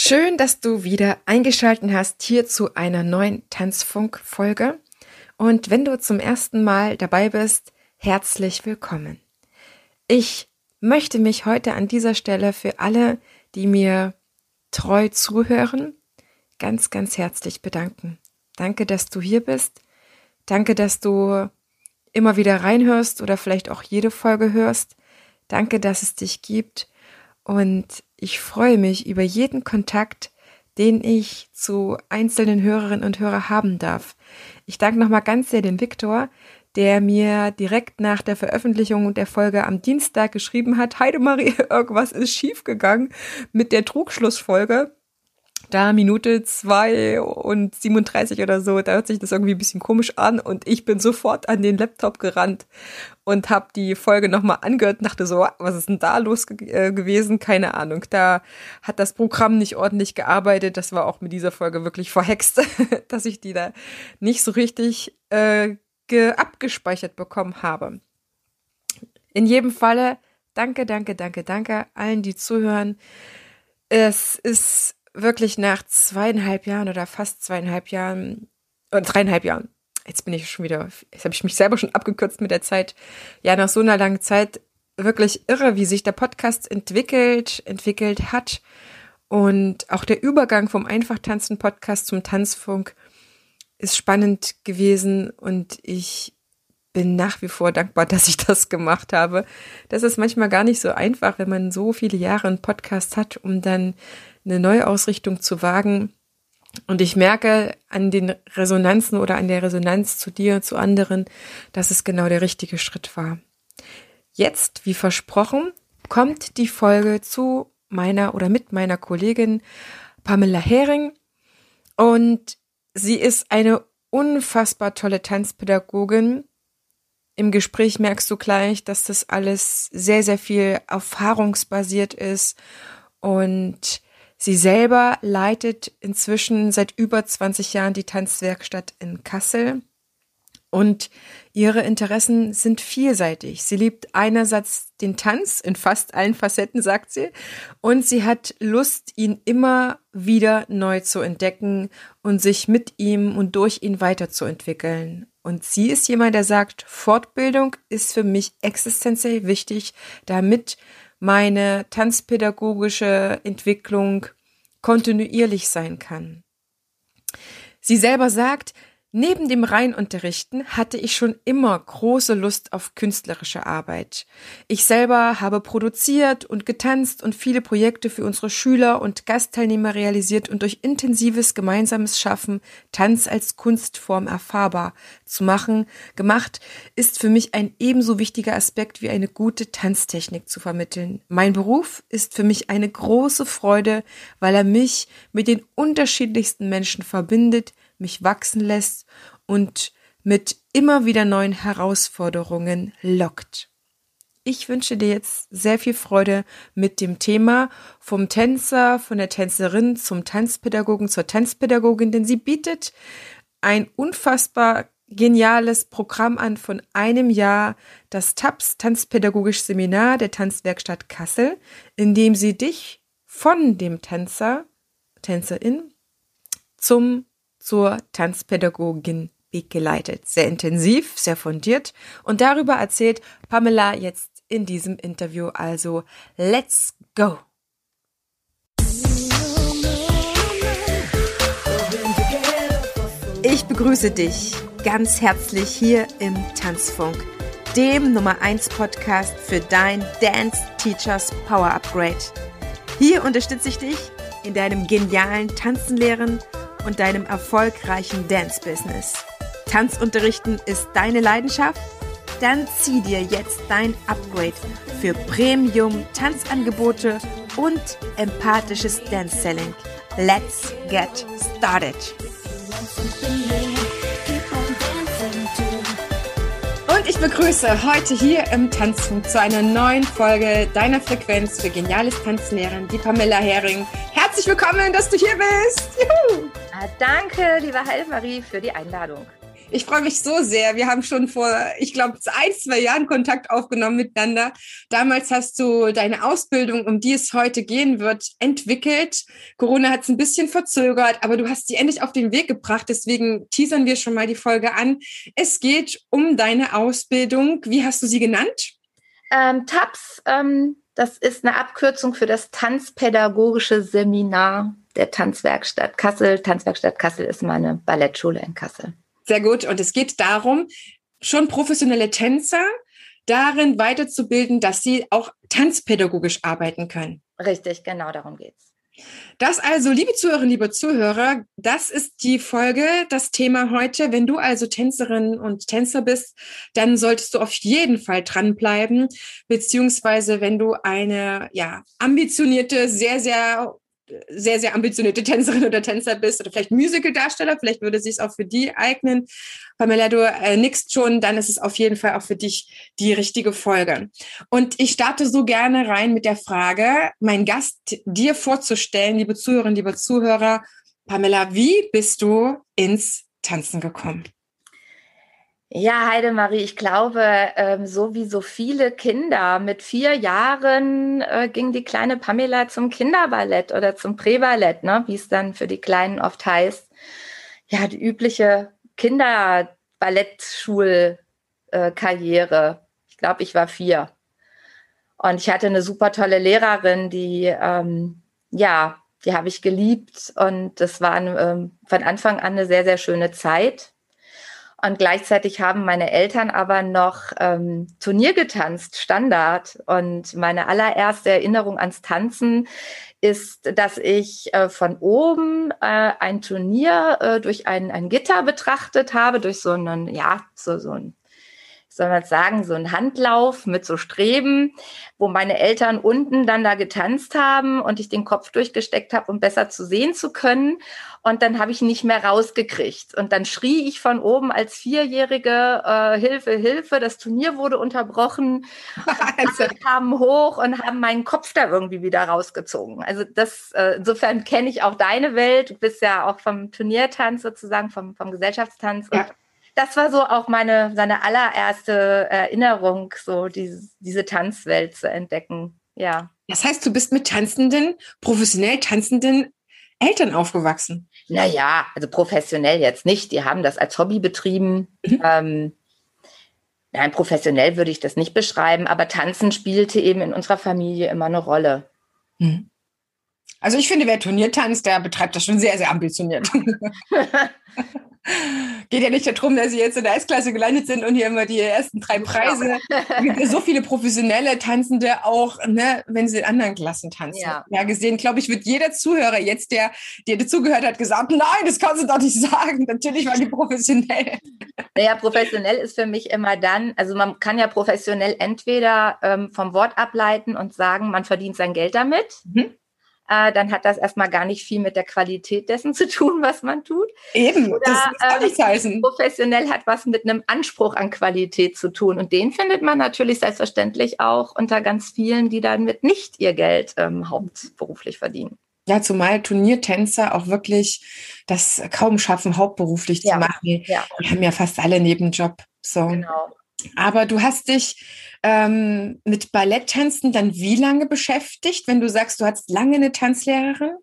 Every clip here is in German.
Schön, dass du wieder eingeschaltet hast hier zu einer neuen Tanzfunk-Folge. Und wenn du zum ersten Mal dabei bist, herzlich willkommen. Ich möchte mich heute an dieser Stelle für alle, die mir treu zuhören, ganz, ganz herzlich bedanken. Danke, dass du hier bist. Danke, dass du immer wieder reinhörst oder vielleicht auch jede Folge hörst. Danke, dass es dich gibt. Und ich freue mich über jeden Kontakt, den ich zu einzelnen Hörerinnen und Hörern haben darf. Ich danke nochmal ganz sehr dem Viktor, der mir direkt nach der Veröffentlichung der Folge am Dienstag geschrieben hat, Heidemarie, irgendwas ist schiefgegangen mit der Trugschlussfolge da Minute zwei und 37 oder so, da hört sich das irgendwie ein bisschen komisch an und ich bin sofort an den Laptop gerannt und habe die Folge nochmal angehört und dachte so, was ist denn da los ge äh, gewesen? Keine Ahnung. Da hat das Programm nicht ordentlich gearbeitet. Das war auch mit dieser Folge wirklich verhext, dass ich die da nicht so richtig äh, abgespeichert bekommen habe. In jedem Falle, danke, danke, danke, danke allen, die zuhören. Es ist wirklich nach zweieinhalb Jahren oder fast zweieinhalb Jahren, oder dreieinhalb Jahren, jetzt bin ich schon wieder, jetzt habe ich mich selber schon abgekürzt mit der Zeit, ja, nach so einer langen Zeit wirklich irre, wie sich der Podcast entwickelt, entwickelt hat. Und auch der Übergang vom Einfachtanzen-Podcast zum Tanzfunk ist spannend gewesen und ich bin nach wie vor dankbar, dass ich das gemacht habe. Das ist manchmal gar nicht so einfach, wenn man so viele Jahre einen Podcast hat, um dann eine Neuausrichtung zu wagen. Und ich merke an den Resonanzen oder an der Resonanz zu dir, zu anderen, dass es genau der richtige Schritt war. Jetzt, wie versprochen, kommt die Folge zu meiner oder mit meiner Kollegin Pamela Hering. Und sie ist eine unfassbar tolle Tanzpädagogin. Im Gespräch merkst du gleich, dass das alles sehr, sehr viel erfahrungsbasiert ist und Sie selber leitet inzwischen seit über 20 Jahren die Tanzwerkstatt in Kassel und ihre Interessen sind vielseitig. Sie liebt einerseits den Tanz in fast allen Facetten, sagt sie, und sie hat Lust, ihn immer wieder neu zu entdecken und sich mit ihm und durch ihn weiterzuentwickeln. Und sie ist jemand, der sagt, Fortbildung ist für mich existenziell wichtig, damit meine tanzpädagogische Entwicklung kontinuierlich sein kann. Sie selber sagt, Neben dem Reinunterrichten hatte ich schon immer große Lust auf künstlerische Arbeit. Ich selber habe produziert und getanzt und viele Projekte für unsere Schüler und Gastteilnehmer realisiert und durch intensives gemeinsames Schaffen Tanz als Kunstform erfahrbar zu machen, gemacht, ist für mich ein ebenso wichtiger Aspekt wie eine gute Tanztechnik zu vermitteln. Mein Beruf ist für mich eine große Freude, weil er mich mit den unterschiedlichsten Menschen verbindet, mich wachsen lässt und mit immer wieder neuen Herausforderungen lockt. Ich wünsche dir jetzt sehr viel Freude mit dem Thema vom Tänzer, von der Tänzerin zum Tanzpädagogen zur Tanzpädagogin, denn sie bietet ein unfassbar geniales Programm an von einem Jahr, das TAPS Tanzpädagogisch Seminar der Tanzwerkstatt Kassel, in dem sie dich von dem Tänzer, Tänzerin zum zur Tanzpädagogin begleitet. Sehr intensiv, sehr fundiert. Und darüber erzählt Pamela jetzt in diesem Interview. Also, let's go! Ich begrüße dich ganz herzlich hier im Tanzfunk, dem Nummer 1 Podcast für dein Dance Teachers Power Upgrade. Hier unterstütze ich dich in deinem genialen Tanzenlehren und deinem erfolgreichen Dance-Business. Tanzunterrichten ist deine Leidenschaft? Dann zieh dir jetzt dein Upgrade für Premium-Tanzangebote und empathisches Dance-Selling. Let's get started! Und ich begrüße heute hier im Tanzfunk zu einer neuen Folge deiner Frequenz für geniales Tanzlehren, die Pamela Hering. Herzlich willkommen, dass du hier bist. Juhu! Ah, danke, liebe Heilmarie, für die Einladung. Ich freue mich so sehr. Wir haben schon vor, ich glaube, ein, zwei Jahren Kontakt aufgenommen miteinander. Damals hast du deine Ausbildung, um die es heute gehen wird, entwickelt. Corona hat es ein bisschen verzögert, aber du hast sie endlich auf den Weg gebracht. Deswegen teasern wir schon mal die Folge an. Es geht um deine Ausbildung. Wie hast du sie genannt? Ähm, TAPS, ähm, das ist eine Abkürzung für das Tanzpädagogische Seminar der Tanzwerkstatt Kassel. Tanzwerkstatt Kassel ist meine Ballettschule in Kassel. Sehr gut. Und es geht darum, schon professionelle Tänzer darin weiterzubilden, dass sie auch tanzpädagogisch arbeiten können. Richtig, genau darum geht's. Das also, liebe Zuhörerinnen, liebe Zuhörer, das ist die Folge, das Thema heute. Wenn du also Tänzerin und Tänzer bist, dann solltest du auf jeden Fall dranbleiben, beziehungsweise wenn du eine ja ambitionierte, sehr sehr sehr, sehr ambitionierte Tänzerin oder Tänzer bist oder vielleicht Musical-Darsteller, vielleicht würde es sich auch für die eignen. Pamela, du äh, nickst schon, dann ist es auf jeden Fall auch für dich die richtige Folge. Und ich starte so gerne rein mit der Frage, meinen Gast dir vorzustellen, liebe Zuhörerinnen, liebe Zuhörer. Pamela, wie bist du ins Tanzen gekommen? Ja, Heidemarie, ich glaube, ähm, so wie so viele Kinder, mit vier Jahren äh, ging die kleine Pamela zum Kinderballett oder zum Präballett, ne, wie es dann für die Kleinen oft heißt. Ja, die übliche Kinderballettschulkarriere. Ich glaube, ich war vier. Und ich hatte eine super tolle Lehrerin, die, ähm, ja, die habe ich geliebt. Und das war ähm, von Anfang an eine sehr, sehr schöne Zeit. Und gleichzeitig haben meine Eltern aber noch ähm, Turnier getanzt, Standard. Und meine allererste Erinnerung ans Tanzen ist, dass ich äh, von oben äh, ein Turnier äh, durch ein, ein Gitter betrachtet habe, durch so einen, ja, so, so ein soll man sagen, so ein Handlauf mit so Streben, wo meine Eltern unten dann da getanzt haben und ich den Kopf durchgesteckt habe, um besser zu sehen zu können. Und dann habe ich nicht mehr rausgekriegt. Und dann schrie ich von oben als Vierjährige, äh, Hilfe, Hilfe, das Turnier wurde unterbrochen. Alle kamen hoch und haben meinen Kopf da irgendwie wieder rausgezogen. Also das, äh, insofern kenne ich auch deine Welt. Du bist ja auch vom Turniertanz sozusagen, vom, vom Gesellschaftstanz. Ja. Und das war so auch meine, seine allererste Erinnerung, so diese, diese Tanzwelt zu entdecken. Ja. Das heißt, du bist mit tanzenden, professionell tanzenden Eltern aufgewachsen? Naja, also professionell jetzt nicht. Die haben das als Hobby betrieben. Mhm. Ähm, nein, professionell würde ich das nicht beschreiben, aber Tanzen spielte eben in unserer Familie immer eine Rolle. Mhm. Also ich finde, wer Turnier tanzt, der betreibt das schon sehr, sehr ambitioniert. Geht ja nicht darum, dass sie jetzt in der S-Klasse gelandet sind und hier immer die ersten drei Preise. Es gibt ja so viele professionelle Tanzende auch, ne, wenn sie in anderen Klassen tanzen. Ja, ja gesehen, glaube ich, wird jeder Zuhörer jetzt, der dir dazugehört hat, gesagt, nein, das kannst du doch nicht sagen. Natürlich waren die professionell. Naja, professionell ist für mich immer dann, also man kann ja professionell entweder ähm, vom Wort ableiten und sagen, man verdient sein Geld damit. Mhm äh, dann hat das erstmal gar nicht viel mit der Qualität dessen zu tun, was man tut. Eben, Oder, das kann nichts ähm, heißen. Professionell hat was mit einem Anspruch an Qualität zu tun. Und den findet man natürlich selbstverständlich auch unter ganz vielen, die damit nicht ihr Geld ähm, hauptberuflich verdienen. Ja, zumal Turniertänzer auch wirklich das kaum schaffen, hauptberuflich ja. zu machen. Ja. Die haben ja fast alle Nebenjob. So. Genau. Aber du hast dich ähm, mit Balletttänzen dann wie lange beschäftigt, wenn du sagst, du hattest lange eine Tanzlehrerin?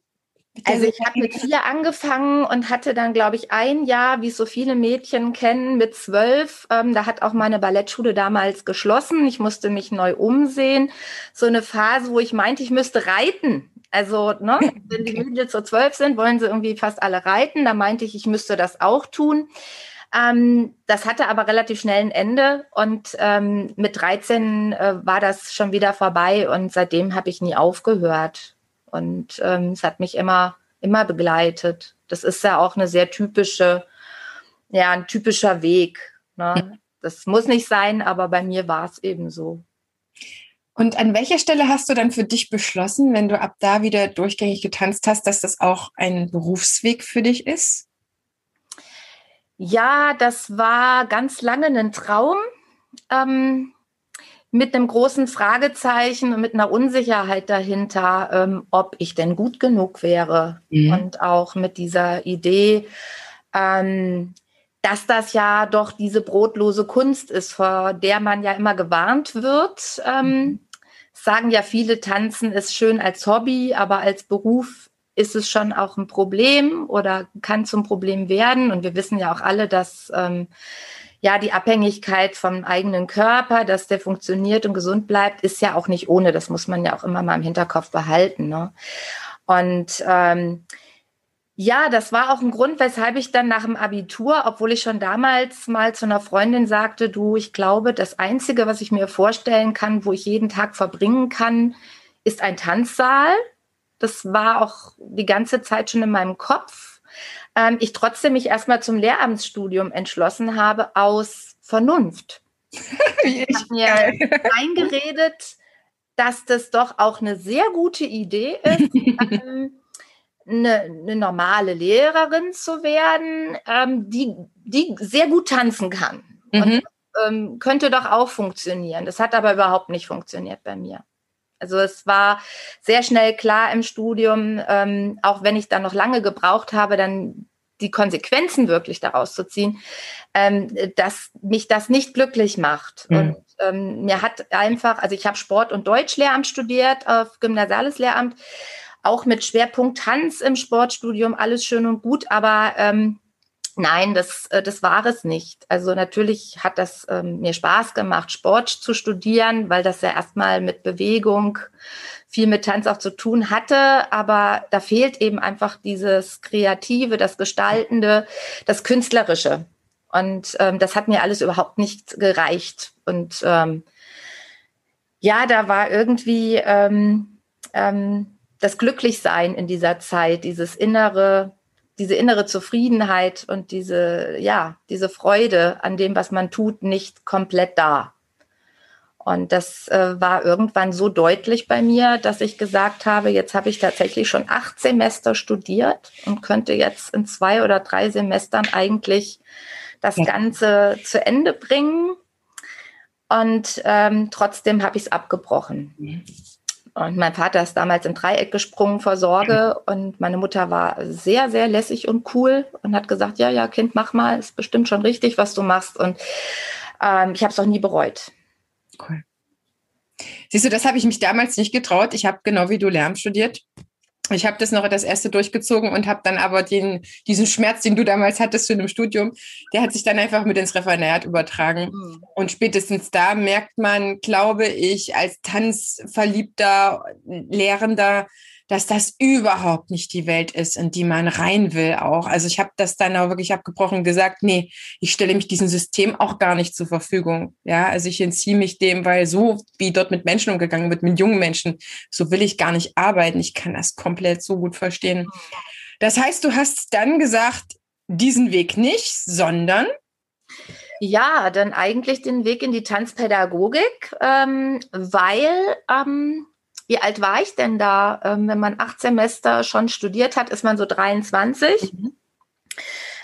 Also ich habe mit vier angefangen und hatte dann, glaube ich, ein Jahr, wie es so viele Mädchen kennen, mit zwölf. Ähm, da hat auch meine Ballettschule damals geschlossen. Ich musste mich neu umsehen. So eine Phase, wo ich meinte, ich müsste reiten. Also, ne, wenn die Mädels so zwölf sind, wollen sie irgendwie fast alle reiten. Da meinte ich, ich müsste das auch tun. Ähm, das hatte aber relativ schnell ein Ende und ähm, mit 13 äh, war das schon wieder vorbei und seitdem habe ich nie aufgehört. Und ähm, es hat mich immer, immer begleitet. Das ist ja auch eine sehr typische, ja, ein typischer Weg. Ne? Das muss nicht sein, aber bei mir war es eben so. Und an welcher Stelle hast du dann für dich beschlossen, wenn du ab da wieder durchgängig getanzt hast, dass das auch ein Berufsweg für dich ist? Ja, das war ganz lange ein Traum. Ähm, mit einem großen Fragezeichen und mit einer Unsicherheit dahinter, ähm, ob ich denn gut genug wäre. Mhm. Und auch mit dieser Idee, ähm, dass das ja doch diese brotlose Kunst ist, vor der man ja immer gewarnt wird. Ähm, mhm. sagen ja viele, Tanzen ist schön als Hobby, aber als Beruf ist es schon auch ein Problem oder kann zum Problem werden. Und wir wissen ja auch alle, dass ähm, ja die Abhängigkeit vom eigenen Körper, dass der funktioniert und gesund bleibt, ist ja auch nicht ohne. Das muss man ja auch immer mal im Hinterkopf behalten. Ne? Und ähm, ja, das war auch ein Grund, weshalb ich dann nach dem Abitur, obwohl ich schon damals mal zu einer Freundin sagte, du, ich glaube, das Einzige, was ich mir vorstellen kann, wo ich jeden Tag verbringen kann, ist ein Tanzsaal. Das war auch die ganze Zeit schon in meinem Kopf. Ähm, ich trotzdem mich erstmal zum Lehramtsstudium entschlossen habe aus Vernunft. ich habe mir eingeredet, dass das doch auch eine sehr gute Idee ist. ähm, eine, eine normale Lehrerin zu werden, ähm, die, die sehr gut tanzen kann. Mhm. Und, ähm, könnte doch auch funktionieren. Das hat aber überhaupt nicht funktioniert bei mir. Also es war sehr schnell klar im Studium, ähm, auch wenn ich dann noch lange gebraucht habe, dann die Konsequenzen wirklich daraus zu ziehen, ähm, dass mich das nicht glücklich macht. Mhm. Und ähm, mir hat einfach, also ich habe Sport- und Deutschlehramt studiert auf Gymnasiales Lehramt auch mit Schwerpunkt Tanz im Sportstudium, alles schön und gut, aber ähm, nein, das, äh, das war es nicht. Also natürlich hat das ähm, mir Spaß gemacht, Sport zu studieren, weil das ja erstmal mit Bewegung viel mit Tanz auch zu tun hatte, aber da fehlt eben einfach dieses Kreative, das Gestaltende, das Künstlerische. Und ähm, das hat mir alles überhaupt nicht gereicht. Und ähm, ja, da war irgendwie ähm, ähm, das Glücklichsein in dieser Zeit, dieses innere, diese innere Zufriedenheit und diese, ja, diese Freude an dem, was man tut, nicht komplett da. Und das äh, war irgendwann so deutlich bei mir, dass ich gesagt habe, jetzt habe ich tatsächlich schon acht Semester studiert und könnte jetzt in zwei oder drei Semestern eigentlich das ja. Ganze zu Ende bringen. Und ähm, trotzdem habe ich es abgebrochen. Mhm. Und mein Vater ist damals im Dreieck gesprungen vor Sorge und meine Mutter war sehr, sehr lässig und cool und hat gesagt, ja, ja, Kind, mach mal, ist bestimmt schon richtig, was du machst. Und ähm, ich habe es auch nie bereut. Cool. Siehst du, das habe ich mich damals nicht getraut. Ich habe genau wie du Lärm studiert ich habe das noch das erste durchgezogen und habe dann aber den, diesen Schmerz, den du damals hattest in dem Studium, der hat sich dann einfach mit ins Referendariat übertragen. Mhm. Und spätestens da merkt man, glaube ich, als tanzverliebter Lehrender, dass das überhaupt nicht die Welt ist, in die man rein will auch. Also ich habe das dann auch wirklich abgebrochen gesagt, nee, ich stelle mich diesem System auch gar nicht zur Verfügung. Ja, also ich entziehe mich dem, weil so wie dort mit Menschen umgegangen wird, mit jungen Menschen, so will ich gar nicht arbeiten. Ich kann das komplett so gut verstehen. Das heißt, du hast dann gesagt, diesen Weg nicht, sondern ja, dann eigentlich den Weg in die Tanzpädagogik, ähm, weil ähm, wie alt war ich denn da? Ähm, wenn man acht Semester schon studiert hat, ist man so 23. Mhm.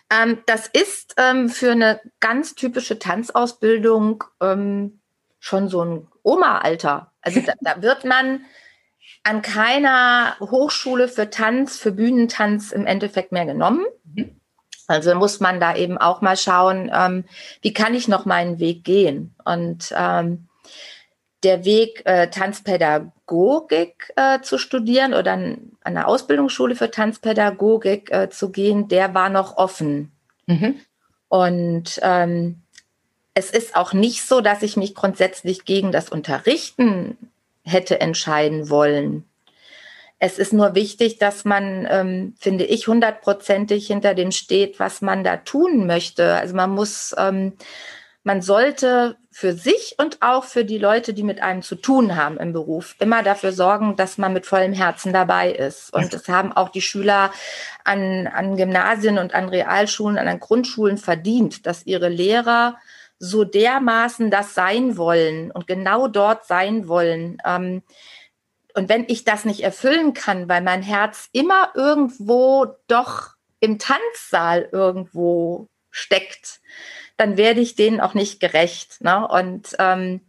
Ähm, das ist ähm, für eine ganz typische Tanzausbildung ähm, schon so ein Oma-Alter. Also da, da wird man an keiner Hochschule für Tanz, für Bühnentanz im Endeffekt mehr genommen. Mhm. Also muss man da eben auch mal schauen, ähm, wie kann ich noch meinen Weg gehen? Und ähm, der Weg, äh, Tanzpädagogik äh, zu studieren oder an, einer Ausbildungsschule für Tanzpädagogik äh, zu gehen, der war noch offen. Mhm. Und ähm, es ist auch nicht so, dass ich mich grundsätzlich gegen das Unterrichten hätte entscheiden wollen. Es ist nur wichtig, dass man, ähm, finde ich, hundertprozentig hinter dem steht, was man da tun möchte. Also man muss ähm, man sollte für sich und auch für die Leute, die mit einem zu tun haben im Beruf, immer dafür sorgen, dass man mit vollem Herzen dabei ist. Und das haben auch die Schüler an, an Gymnasien und an Realschulen, an Grundschulen verdient, dass ihre Lehrer so dermaßen das sein wollen und genau dort sein wollen. Ähm, und wenn ich das nicht erfüllen kann, weil mein Herz immer irgendwo doch im Tanzsaal irgendwo steckt, dann werde ich denen auch nicht gerecht. Ne? Und ähm,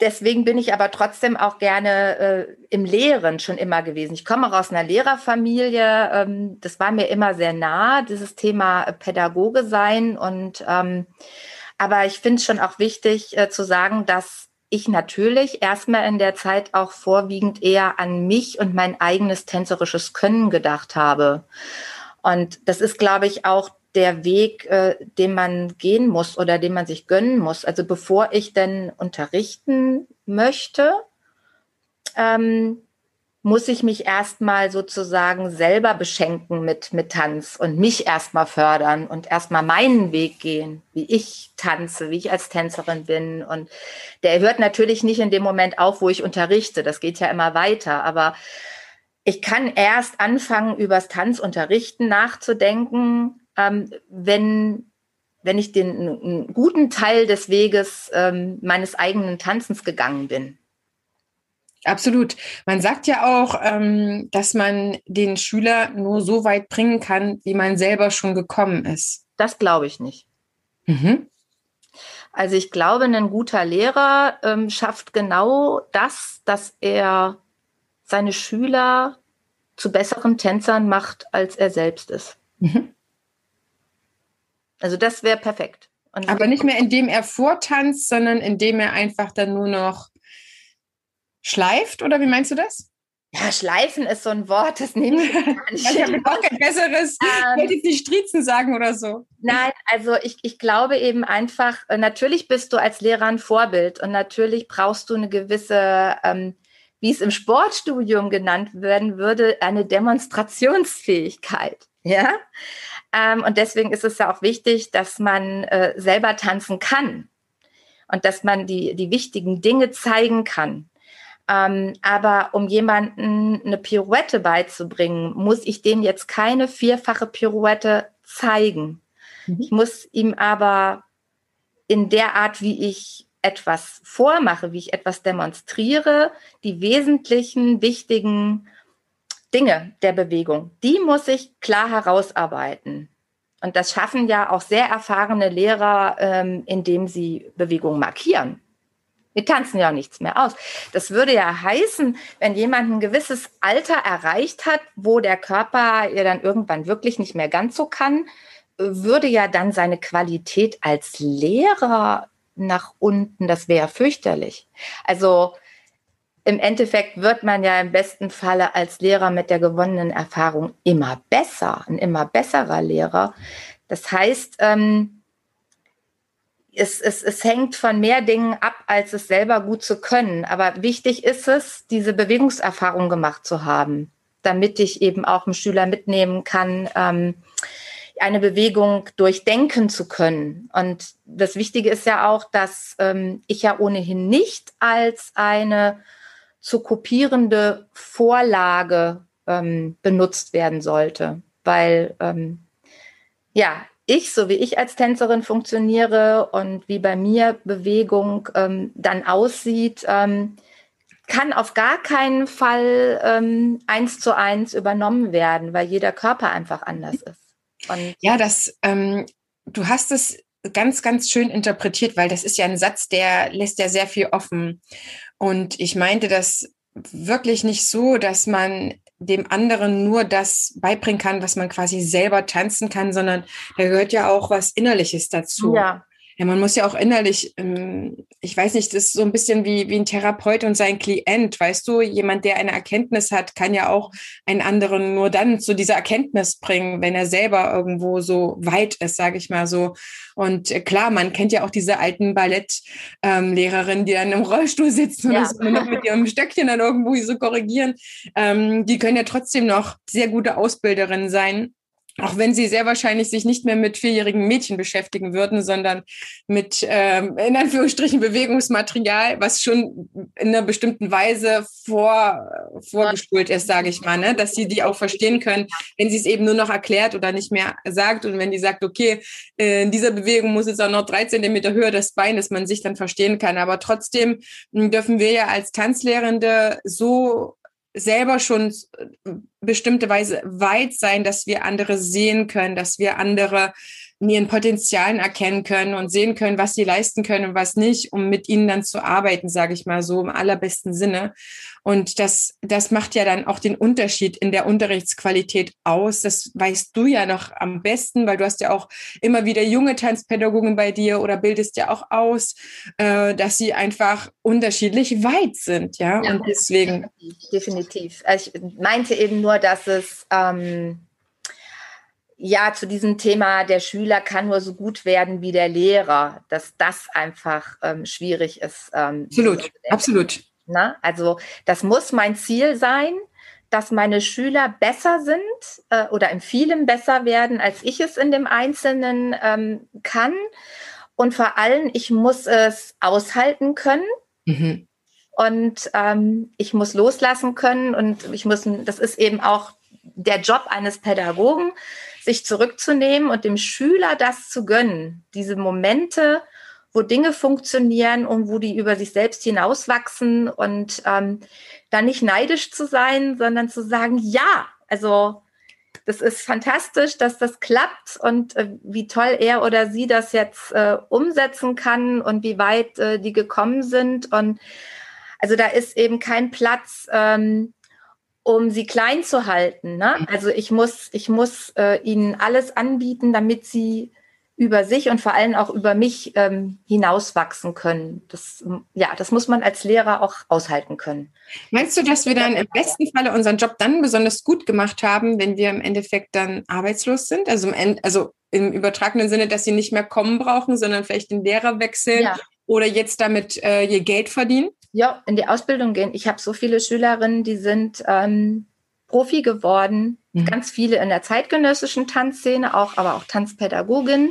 deswegen bin ich aber trotzdem auch gerne äh, im Lehren schon immer gewesen. Ich komme auch aus einer Lehrerfamilie. Ähm, das war mir immer sehr nah, dieses Thema Pädagoge sein. Und ähm, aber ich finde es schon auch wichtig äh, zu sagen, dass ich natürlich erstmal in der Zeit auch vorwiegend eher an mich und mein eigenes tänzerisches Können gedacht habe. Und das ist, glaube ich, auch der Weg, äh, den man gehen muss oder den man sich gönnen muss. Also bevor ich denn unterrichten möchte, ähm, muss ich mich erstmal sozusagen selber beschenken mit, mit Tanz und mich erstmal fördern und erstmal meinen Weg gehen, wie ich tanze, wie ich als Tänzerin bin. Und der hört natürlich nicht in dem Moment auf, wo ich unterrichte. Das geht ja immer weiter. Aber ich kann erst anfangen, übers Tanzunterrichten nachzudenken, ähm, wenn, wenn ich den einen guten Teil des Weges ähm, meines eigenen Tanzens gegangen bin. Absolut. Man sagt ja auch, ähm, dass man den Schüler nur so weit bringen kann, wie man selber schon gekommen ist. Das glaube ich nicht. Mhm. Also ich glaube, ein guter Lehrer ähm, schafft genau das, dass er seine Schüler zu besseren Tänzern macht, als er selbst ist. Mhm. Also das wäre perfekt. Und Aber nicht mehr indem er vortanzt, sondern indem er einfach dann nur noch schleift, oder wie meinst du das? Ja, schleifen ist so ein Wort, das nehme ich gar nicht. ich habe auch kein besseres. Ähm, ich wollte jetzt nicht Striezen sagen oder so. Nein, also ich, ich glaube eben einfach, äh, natürlich bist du als Lehrer ein Vorbild und natürlich brauchst du eine gewisse, ähm, wie es im Sportstudium genannt werden würde, eine Demonstrationsfähigkeit. Ja. Ähm, und deswegen ist es ja auch wichtig, dass man äh, selber tanzen kann und dass man die, die wichtigen Dinge zeigen kann. Ähm, aber um jemanden eine Pirouette beizubringen, muss ich dem jetzt keine vierfache Pirouette zeigen. Mhm. Ich muss ihm aber in der Art, wie ich etwas vormache, wie ich etwas demonstriere, die wesentlichen, wichtigen Dinge der Bewegung, die muss ich klar herausarbeiten. Und das schaffen ja auch sehr erfahrene Lehrer, ähm, indem sie Bewegungen markieren. Wir tanzen ja nichts mehr aus. Das würde ja heißen, wenn jemand ein gewisses Alter erreicht hat, wo der Körper ja dann irgendwann wirklich nicht mehr ganz so kann, würde ja dann seine Qualität als Lehrer nach unten, das wäre fürchterlich. Also im Endeffekt wird man ja im besten Falle als Lehrer mit der gewonnenen Erfahrung immer besser, ein immer besserer Lehrer. Das heißt, ähm, es, es, es hängt von mehr Dingen ab, als es selber gut zu können. Aber wichtig ist es, diese Bewegungserfahrung gemacht zu haben, damit ich eben auch einen Schüler mitnehmen kann, ähm, eine Bewegung durchdenken zu können. Und das Wichtige ist ja auch, dass ähm, ich ja ohnehin nicht als eine zu kopierende Vorlage ähm, benutzt werden sollte, weil ähm, ja, ich, so wie ich als Tänzerin funktioniere und wie bei mir Bewegung ähm, dann aussieht, ähm, kann auf gar keinen Fall ähm, eins zu eins übernommen werden, weil jeder Körper einfach anders ist. Und ja, das, ähm, du hast es ganz, ganz schön interpretiert, weil das ist ja ein Satz, der lässt ja sehr viel offen. Und ich meinte das wirklich nicht so, dass man dem anderen nur das beibringen kann, was man quasi selber tanzen kann, sondern da gehört ja auch was Innerliches dazu. Ja. Ja, man muss ja auch innerlich, ähm, ich weiß nicht, das ist so ein bisschen wie, wie ein Therapeut und sein Klient, weißt du, jemand, der eine Erkenntnis hat, kann ja auch einen anderen nur dann zu dieser Erkenntnis bringen, wenn er selber irgendwo so weit ist, sage ich mal so. Und äh, klar, man kennt ja auch diese alten Ballettlehrerinnen, ähm, die dann im Rollstuhl sitzen ja. und noch mit ihrem Stöckchen dann irgendwo so korrigieren. Ähm, die können ja trotzdem noch sehr gute Ausbilderinnen sein auch wenn sie sehr wahrscheinlich sich nicht mehr mit vierjährigen Mädchen beschäftigen würden, sondern mit ähm, in Anführungsstrichen Bewegungsmaterial, was schon in einer bestimmten Weise vor, vorgespult ist, sage ich mal, ne? dass sie die auch verstehen können, wenn sie es eben nur noch erklärt oder nicht mehr sagt und wenn die sagt, okay, äh, in dieser Bewegung muss jetzt auch noch drei Zentimeter höher das Bein, dass man sich dann verstehen kann. Aber trotzdem hm, dürfen wir ja als Tanzlehrende so selber schon bestimmte Weise weit sein, dass wir andere sehen können, dass wir andere in ihren Potenzialen erkennen können und sehen können, was sie leisten können und was nicht, um mit ihnen dann zu arbeiten, sage ich mal so im allerbesten Sinne. Und das, das macht ja dann auch den Unterschied in der Unterrichtsqualität aus. Das weißt du ja noch am besten, weil du hast ja auch immer wieder junge Tanzpädagogen bei dir oder bildest ja auch aus, äh, dass sie einfach unterschiedlich weit sind, ja. ja und deswegen. Definitiv. Also ich meinte eben nur, dass es ähm, ja zu diesem Thema, der Schüler kann nur so gut werden wie der Lehrer, dass das einfach ähm, schwierig ist. Ähm, absolut, absolut. Na, also das muss mein Ziel sein, dass meine Schüler besser sind äh, oder in vielem besser werden, als ich es in dem Einzelnen ähm, kann. Und vor allem, ich muss es aushalten können. Mhm. Und ähm, ich muss loslassen können. Und ich muss, das ist eben auch der Job eines Pädagogen, sich zurückzunehmen und dem Schüler das zu gönnen, diese Momente wo Dinge funktionieren und wo die über sich selbst hinauswachsen und ähm, dann nicht neidisch zu sein, sondern zu sagen, ja, also das ist fantastisch, dass das klappt und äh, wie toll er oder sie das jetzt äh, umsetzen kann und wie weit äh, die gekommen sind. Und also da ist eben kein Platz, ähm, um sie klein zu halten. Ne? Mhm. Also ich muss, ich muss äh, ihnen alles anbieten, damit sie über sich und vor allem auch über mich ähm, hinauswachsen können. Das, ja, das muss man als Lehrer auch aushalten können. Meinst du, dass wir dann im besten Falle unseren Job dann besonders gut gemacht haben, wenn wir im Endeffekt dann arbeitslos sind? Also im, End, also im übertragenen Sinne, dass sie nicht mehr kommen brauchen, sondern vielleicht den Lehrer wechseln ja. oder jetzt damit äh, ihr Geld verdienen? Ja, in die Ausbildung gehen. Ich habe so viele Schülerinnen, die sind ähm, Profi geworden, mhm. ganz viele in der zeitgenössischen Tanzszene, auch aber auch Tanzpädagogin.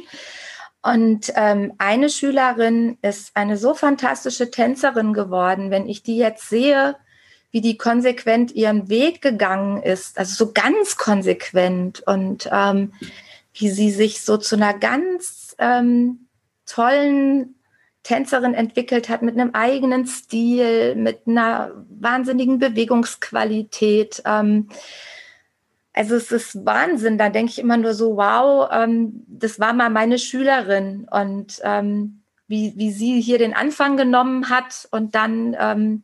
Und ähm, eine Schülerin ist eine so fantastische Tänzerin geworden, wenn ich die jetzt sehe, wie die konsequent ihren Weg gegangen ist, also so ganz konsequent und ähm, wie sie sich so zu einer ganz ähm, tollen Tänzerin entwickelt hat mit einem eigenen Stil, mit einer wahnsinnigen Bewegungsqualität. Ähm, also es ist Wahnsinn. Da denke ich immer nur so, wow, ähm, das war mal meine Schülerin und ähm, wie, wie sie hier den Anfang genommen hat und dann ähm,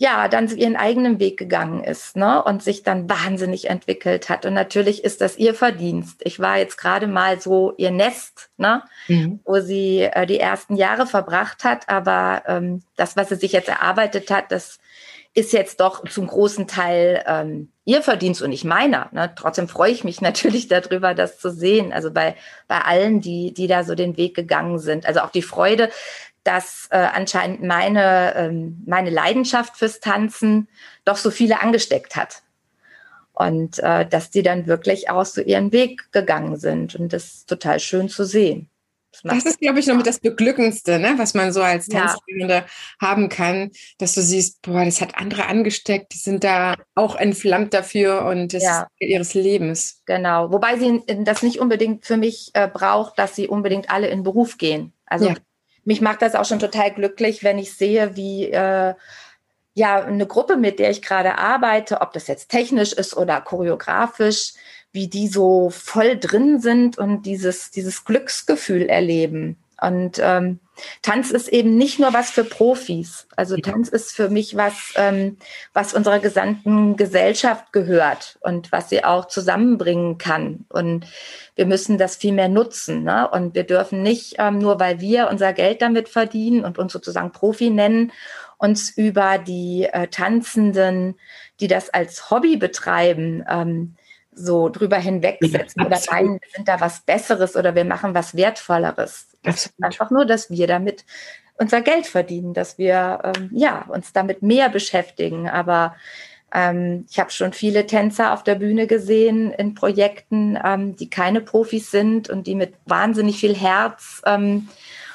ja, dann ihren eigenen Weg gegangen ist ne? und sich dann wahnsinnig entwickelt hat. Und natürlich ist das ihr Verdienst. Ich war jetzt gerade mal so ihr Nest, ne? Mhm. wo sie äh, die ersten Jahre verbracht hat. Aber ähm, das, was sie sich jetzt erarbeitet hat, das ist jetzt doch zum großen Teil ähm, ihr Verdienst und nicht meiner. Ne? Trotzdem freue ich mich natürlich darüber, das zu sehen. Also bei, bei allen, die, die da so den Weg gegangen sind. Also auch die Freude, dass äh, anscheinend meine, ähm, meine Leidenschaft fürs Tanzen doch so viele angesteckt hat. Und äh, dass die dann wirklich auch so ihren Weg gegangen sind. Und das ist total schön zu sehen. Das, das ist, glaube ich, noch das Beglückendste, ne? was man so als Tanzlehrende ja. haben kann, dass du siehst, boah, das hat andere angesteckt, die sind da auch entflammt dafür und das ja. ist ihres Lebens. Genau, wobei sie das nicht unbedingt für mich äh, braucht, dass sie unbedingt alle in Beruf gehen. Also ja mich macht das auch schon total glücklich, wenn ich sehe, wie äh, ja eine Gruppe, mit der ich gerade arbeite, ob das jetzt technisch ist oder choreografisch, wie die so voll drin sind und dieses, dieses Glücksgefühl erleben. Und ähm, Tanz ist eben nicht nur was für Profis. Also Tanz ist für mich was, ähm, was unserer gesamten Gesellschaft gehört und was sie auch zusammenbringen kann. Und wir müssen das viel mehr nutzen. Ne? Und wir dürfen nicht, ähm, nur weil wir unser Geld damit verdienen und uns sozusagen Profi nennen, uns über die äh, Tanzenden, die das als Hobby betreiben, ähm, so drüber hinwegsetzen ja, oder meinen, wir sind da was Besseres oder wir machen was Wertvolleres. Ist einfach nur, dass wir damit unser Geld verdienen, dass wir ähm, ja, uns damit mehr beschäftigen. Aber ähm, ich habe schon viele Tänzer auf der Bühne gesehen in Projekten, ähm, die keine Profis sind und die mit wahnsinnig viel Herz ähm,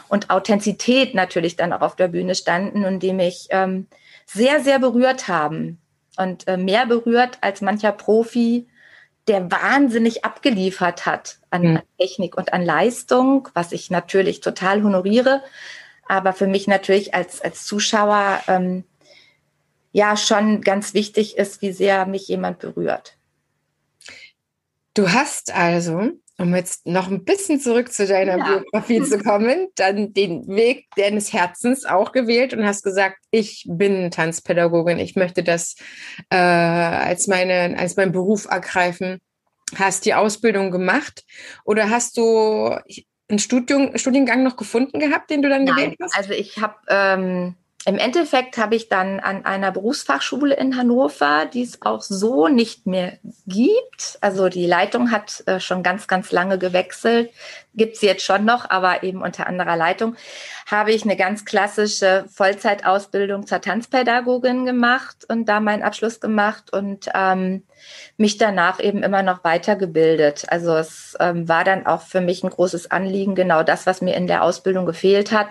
und Authentizität natürlich dann auch auf der Bühne standen und die mich ähm, sehr, sehr berührt haben. Und äh, mehr berührt als mancher Profi, der wahnsinnig abgeliefert hat an, mhm. Technik und an Leistung, was ich natürlich total honoriere, aber für mich natürlich als, als Zuschauer ähm, ja schon ganz wichtig ist, wie sehr mich jemand berührt. Du hast also um jetzt noch ein bisschen zurück zu deiner ja. Biografie zu kommen, dann den Weg deines Herzens auch gewählt und hast gesagt, ich bin Tanzpädagogin, ich möchte das äh, als, meine, als meinen Beruf ergreifen. Hast die Ausbildung gemacht oder hast du einen Studium, Studiengang noch gefunden gehabt, den du dann Nein, gewählt hast? Also ich habe ähm, im Endeffekt habe ich dann an einer Berufsfachschule in Hannover, die es auch so nicht mehr gibt. Also die Leitung hat äh, schon ganz, ganz lange gewechselt. Gibt sie jetzt schon noch, aber eben unter anderer Leitung. Habe ich eine ganz klassische Vollzeitausbildung zur Tanzpädagogin gemacht und da meinen Abschluss gemacht und ähm, mich danach eben immer noch weitergebildet. Also es ähm, war dann auch für mich ein großes Anliegen, genau das, was mir in der Ausbildung gefehlt hat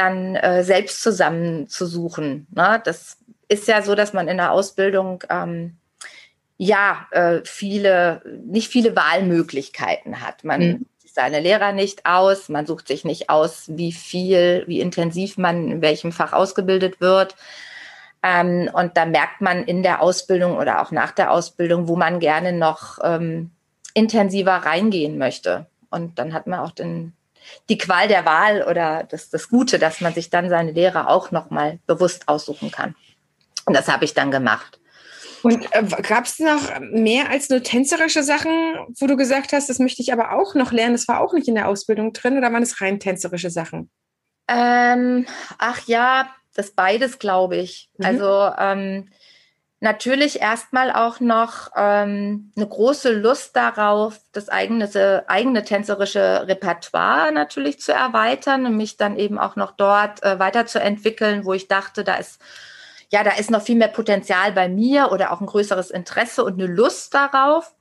dann äh, selbst zusammenzusuchen. Ne? Das ist ja so, dass man in der Ausbildung ähm, ja äh, viele, nicht viele Wahlmöglichkeiten hat. Man mhm. sucht seine Lehrer nicht aus, man sucht sich nicht aus, wie viel, wie intensiv man in welchem Fach ausgebildet wird. Ähm, und da merkt man in der Ausbildung oder auch nach der Ausbildung, wo man gerne noch ähm, intensiver reingehen möchte. Und dann hat man auch den, die Qual der Wahl oder das, das Gute, dass man sich dann seine Lehrer auch nochmal bewusst aussuchen kann. Und das habe ich dann gemacht. Und äh, gab es noch mehr als nur tänzerische Sachen, wo du gesagt hast, das möchte ich aber auch noch lernen, das war auch nicht in der Ausbildung drin oder waren es rein tänzerische Sachen? Ähm, ach ja, das beides, glaube ich. Mhm. Also ähm, natürlich erstmal auch noch ähm, eine große Lust darauf, das eigene, eigene tänzerische Repertoire natürlich zu erweitern und mich dann eben auch noch dort äh, weiterzuentwickeln, wo ich dachte, da ist ja, da ist noch viel mehr Potenzial bei mir oder auch ein größeres Interesse und eine Lust darauf.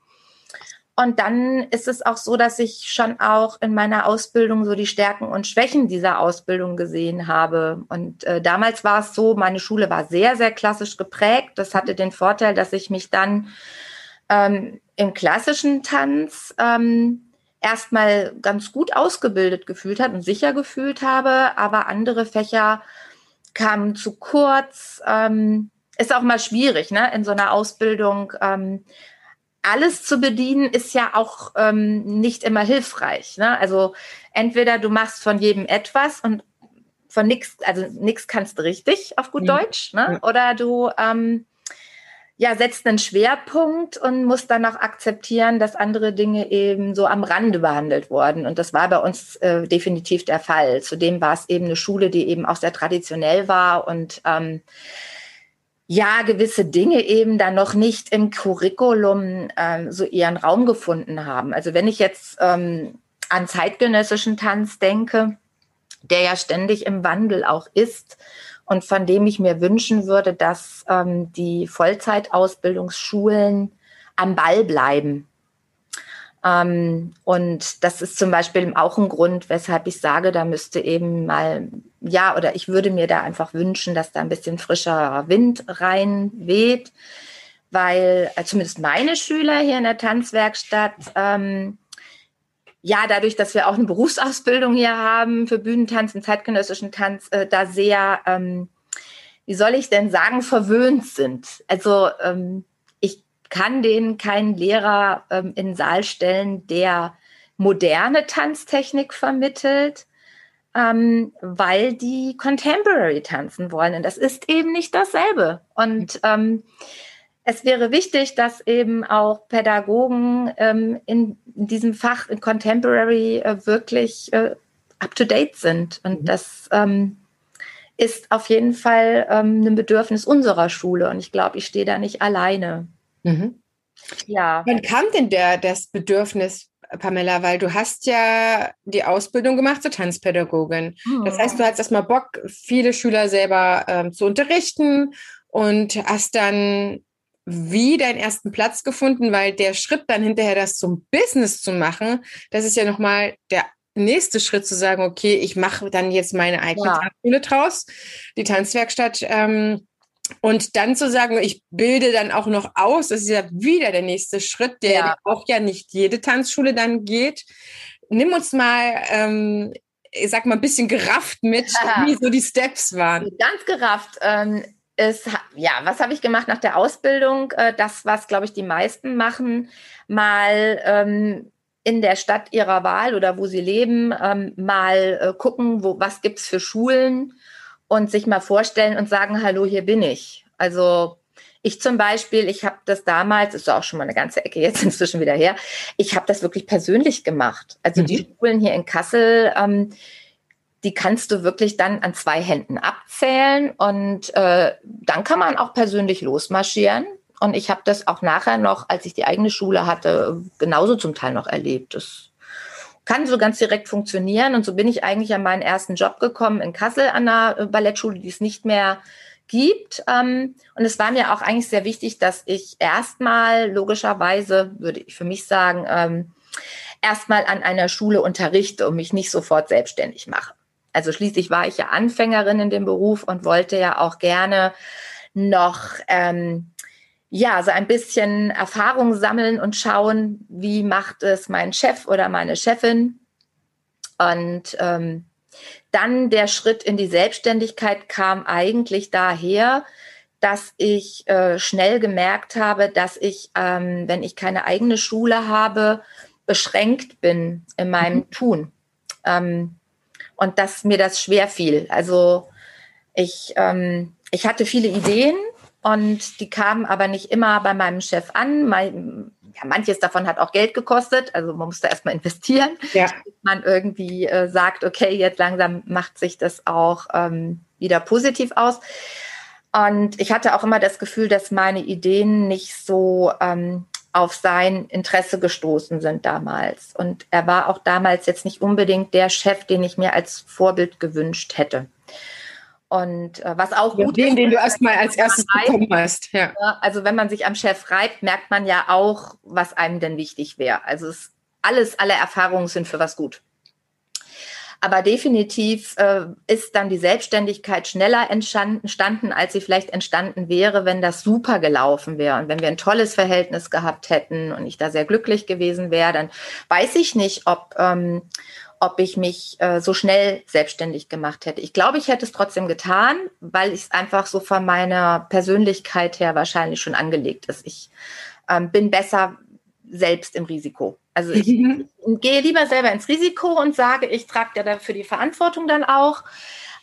Und dann ist es auch so, dass ich schon auch in meiner Ausbildung so die Stärken und Schwächen dieser Ausbildung gesehen habe. Und äh, damals war es so, meine Schule war sehr, sehr klassisch geprägt. Das hatte den Vorteil, dass ich mich dann ähm, im klassischen Tanz ähm, erstmal ganz gut ausgebildet gefühlt hat und sicher gefühlt habe, aber andere Fächer kamen zu kurz. Ähm, ist auch mal schwierig, ne, in so einer Ausbildung. Ähm, alles zu bedienen ist ja auch ähm, nicht immer hilfreich. Ne? Also entweder du machst von jedem etwas und von nichts, also nichts kannst du richtig auf gut mhm. Deutsch, ne? oder du ähm, ja, setzt einen Schwerpunkt und musst dann auch akzeptieren, dass andere Dinge eben so am Rande behandelt wurden. Und das war bei uns äh, definitiv der Fall. Zudem war es eben eine Schule, die eben auch sehr traditionell war und ähm, ja gewisse Dinge eben dann noch nicht im Curriculum ähm, so ihren Raum gefunden haben. Also wenn ich jetzt ähm, an zeitgenössischen Tanz denke, der ja ständig im Wandel auch ist und von dem ich mir wünschen würde, dass ähm, die Vollzeitausbildungsschulen am Ball bleiben ähm, und das ist zum Beispiel auch ein Grund, weshalb ich sage, da müsste eben mal, ja, oder ich würde mir da einfach wünschen, dass da ein bisschen frischer Wind rein weht, weil äh, zumindest meine Schüler hier in der Tanzwerkstatt, ähm, ja, dadurch, dass wir auch eine Berufsausbildung hier haben für Bühnentanz und zeitgenössischen Tanz, äh, da sehr, ähm, wie soll ich denn sagen, verwöhnt sind. Also ähm, kann denen kein Lehrer ähm, in den Saal stellen, der moderne Tanztechnik vermittelt, ähm, weil die Contemporary tanzen wollen. Und das ist eben nicht dasselbe. Und ähm, es wäre wichtig, dass eben auch Pädagogen ähm, in, in, diesem Fach in Contemporary äh, wirklich äh, up-to-date sind. Und mhm. das ähm, ist auf jeden Fall ähm, ein Bedürfnis unserer Schule. Und ich glaube, ich stehe da nicht alleine. Mhm. Ja. Wann kam denn der, das Bedürfnis, Pamela, weil du hast ja die Ausbildung gemacht zur Tanzpädagogin. Mhm. Das heißt, du hast erstmal Bock, viele Schüler selber ähm, zu unterrichten und hast dann wie deinen ersten Platz gefunden, weil der Schritt dann hinterher das zum Business zu machen, das ist ja nochmal der nächste Schritt zu sagen, okay, ich mache dann jetzt meine eigene ja. Tanzschule draus, die Tanzwerkstatt. Ähm, und dann zu sagen, ich bilde dann auch noch aus, das ist ja wieder der nächste Schritt, der ja. auch ja nicht jede Tanzschule dann geht. Nimm uns mal, ähm, ich sag mal, ein bisschen gerafft mit, Aha. wie so die Steps waren. Ganz gerafft. Ähm, ist, ja, was habe ich gemacht nach der Ausbildung? Äh, das, was, glaube ich, die meisten machen, mal ähm, in der Stadt ihrer Wahl oder wo sie leben, ähm, mal äh, gucken, wo, was gibt's für Schulen und sich mal vorstellen und sagen, hallo, hier bin ich. Also ich zum Beispiel, ich habe das damals, ist auch schon mal eine ganze Ecke jetzt inzwischen wieder her, ich habe das wirklich persönlich gemacht. Also mhm. die Schulen hier in Kassel, ähm, die kannst du wirklich dann an zwei Händen abzählen und äh, dann kann man auch persönlich losmarschieren. Und ich habe das auch nachher noch, als ich die eigene Schule hatte, genauso zum Teil noch erlebt. Das kann so ganz direkt funktionieren. Und so bin ich eigentlich an meinen ersten Job gekommen in Kassel an einer Ballettschule, die es nicht mehr gibt. Ähm, und es war mir auch eigentlich sehr wichtig, dass ich erstmal logischerweise, würde ich für mich sagen, ähm, erstmal an einer Schule unterrichte und mich nicht sofort selbstständig mache. Also schließlich war ich ja Anfängerin in dem Beruf und wollte ja auch gerne noch ähm, ja so ein bisschen Erfahrung sammeln und schauen, wie macht es mein Chef oder meine Chefin. Und ähm, dann der Schritt in die Selbstständigkeit kam eigentlich daher, dass ich äh, schnell gemerkt habe, dass ich, ähm, wenn ich keine eigene Schule habe, beschränkt bin in meinem mhm. Tun. Ähm, und dass mir das schwer fiel. Also ich, ähm, ich hatte viele Ideen und die kamen aber nicht immer bei meinem Chef an. Mein, ja, manches davon hat auch Geld gekostet, also man musste erstmal investieren, ja. man irgendwie äh, sagt, okay, jetzt langsam macht sich das auch ähm, wieder positiv aus. Und ich hatte auch immer das Gefühl, dass meine Ideen nicht so ähm, auf sein Interesse gestoßen sind damals. Und er war auch damals jetzt nicht unbedingt der Chef, den ich mir als Vorbild gewünscht hätte. Und äh, was auch ja, gut den, ist, den du erstmal als erstes bekommen hast. Ja. Also wenn man sich am Chef reibt, merkt man ja auch, was einem denn wichtig wäre. Also es, alles, alle Erfahrungen sind für was gut. Aber definitiv äh, ist dann die Selbstständigkeit schneller entstanden, als sie vielleicht entstanden wäre, wenn das super gelaufen wäre. Und wenn wir ein tolles Verhältnis gehabt hätten und ich da sehr glücklich gewesen wäre, dann weiß ich nicht, ob, ähm, ob ich mich äh, so schnell selbstständig gemacht hätte. Ich glaube, ich hätte es trotzdem getan, weil es einfach so von meiner Persönlichkeit her wahrscheinlich schon angelegt ist. Ich ähm, bin besser selbst im Risiko. Also ich gehe lieber selber ins Risiko und sage, ich trage ja dafür die Verantwortung dann auch.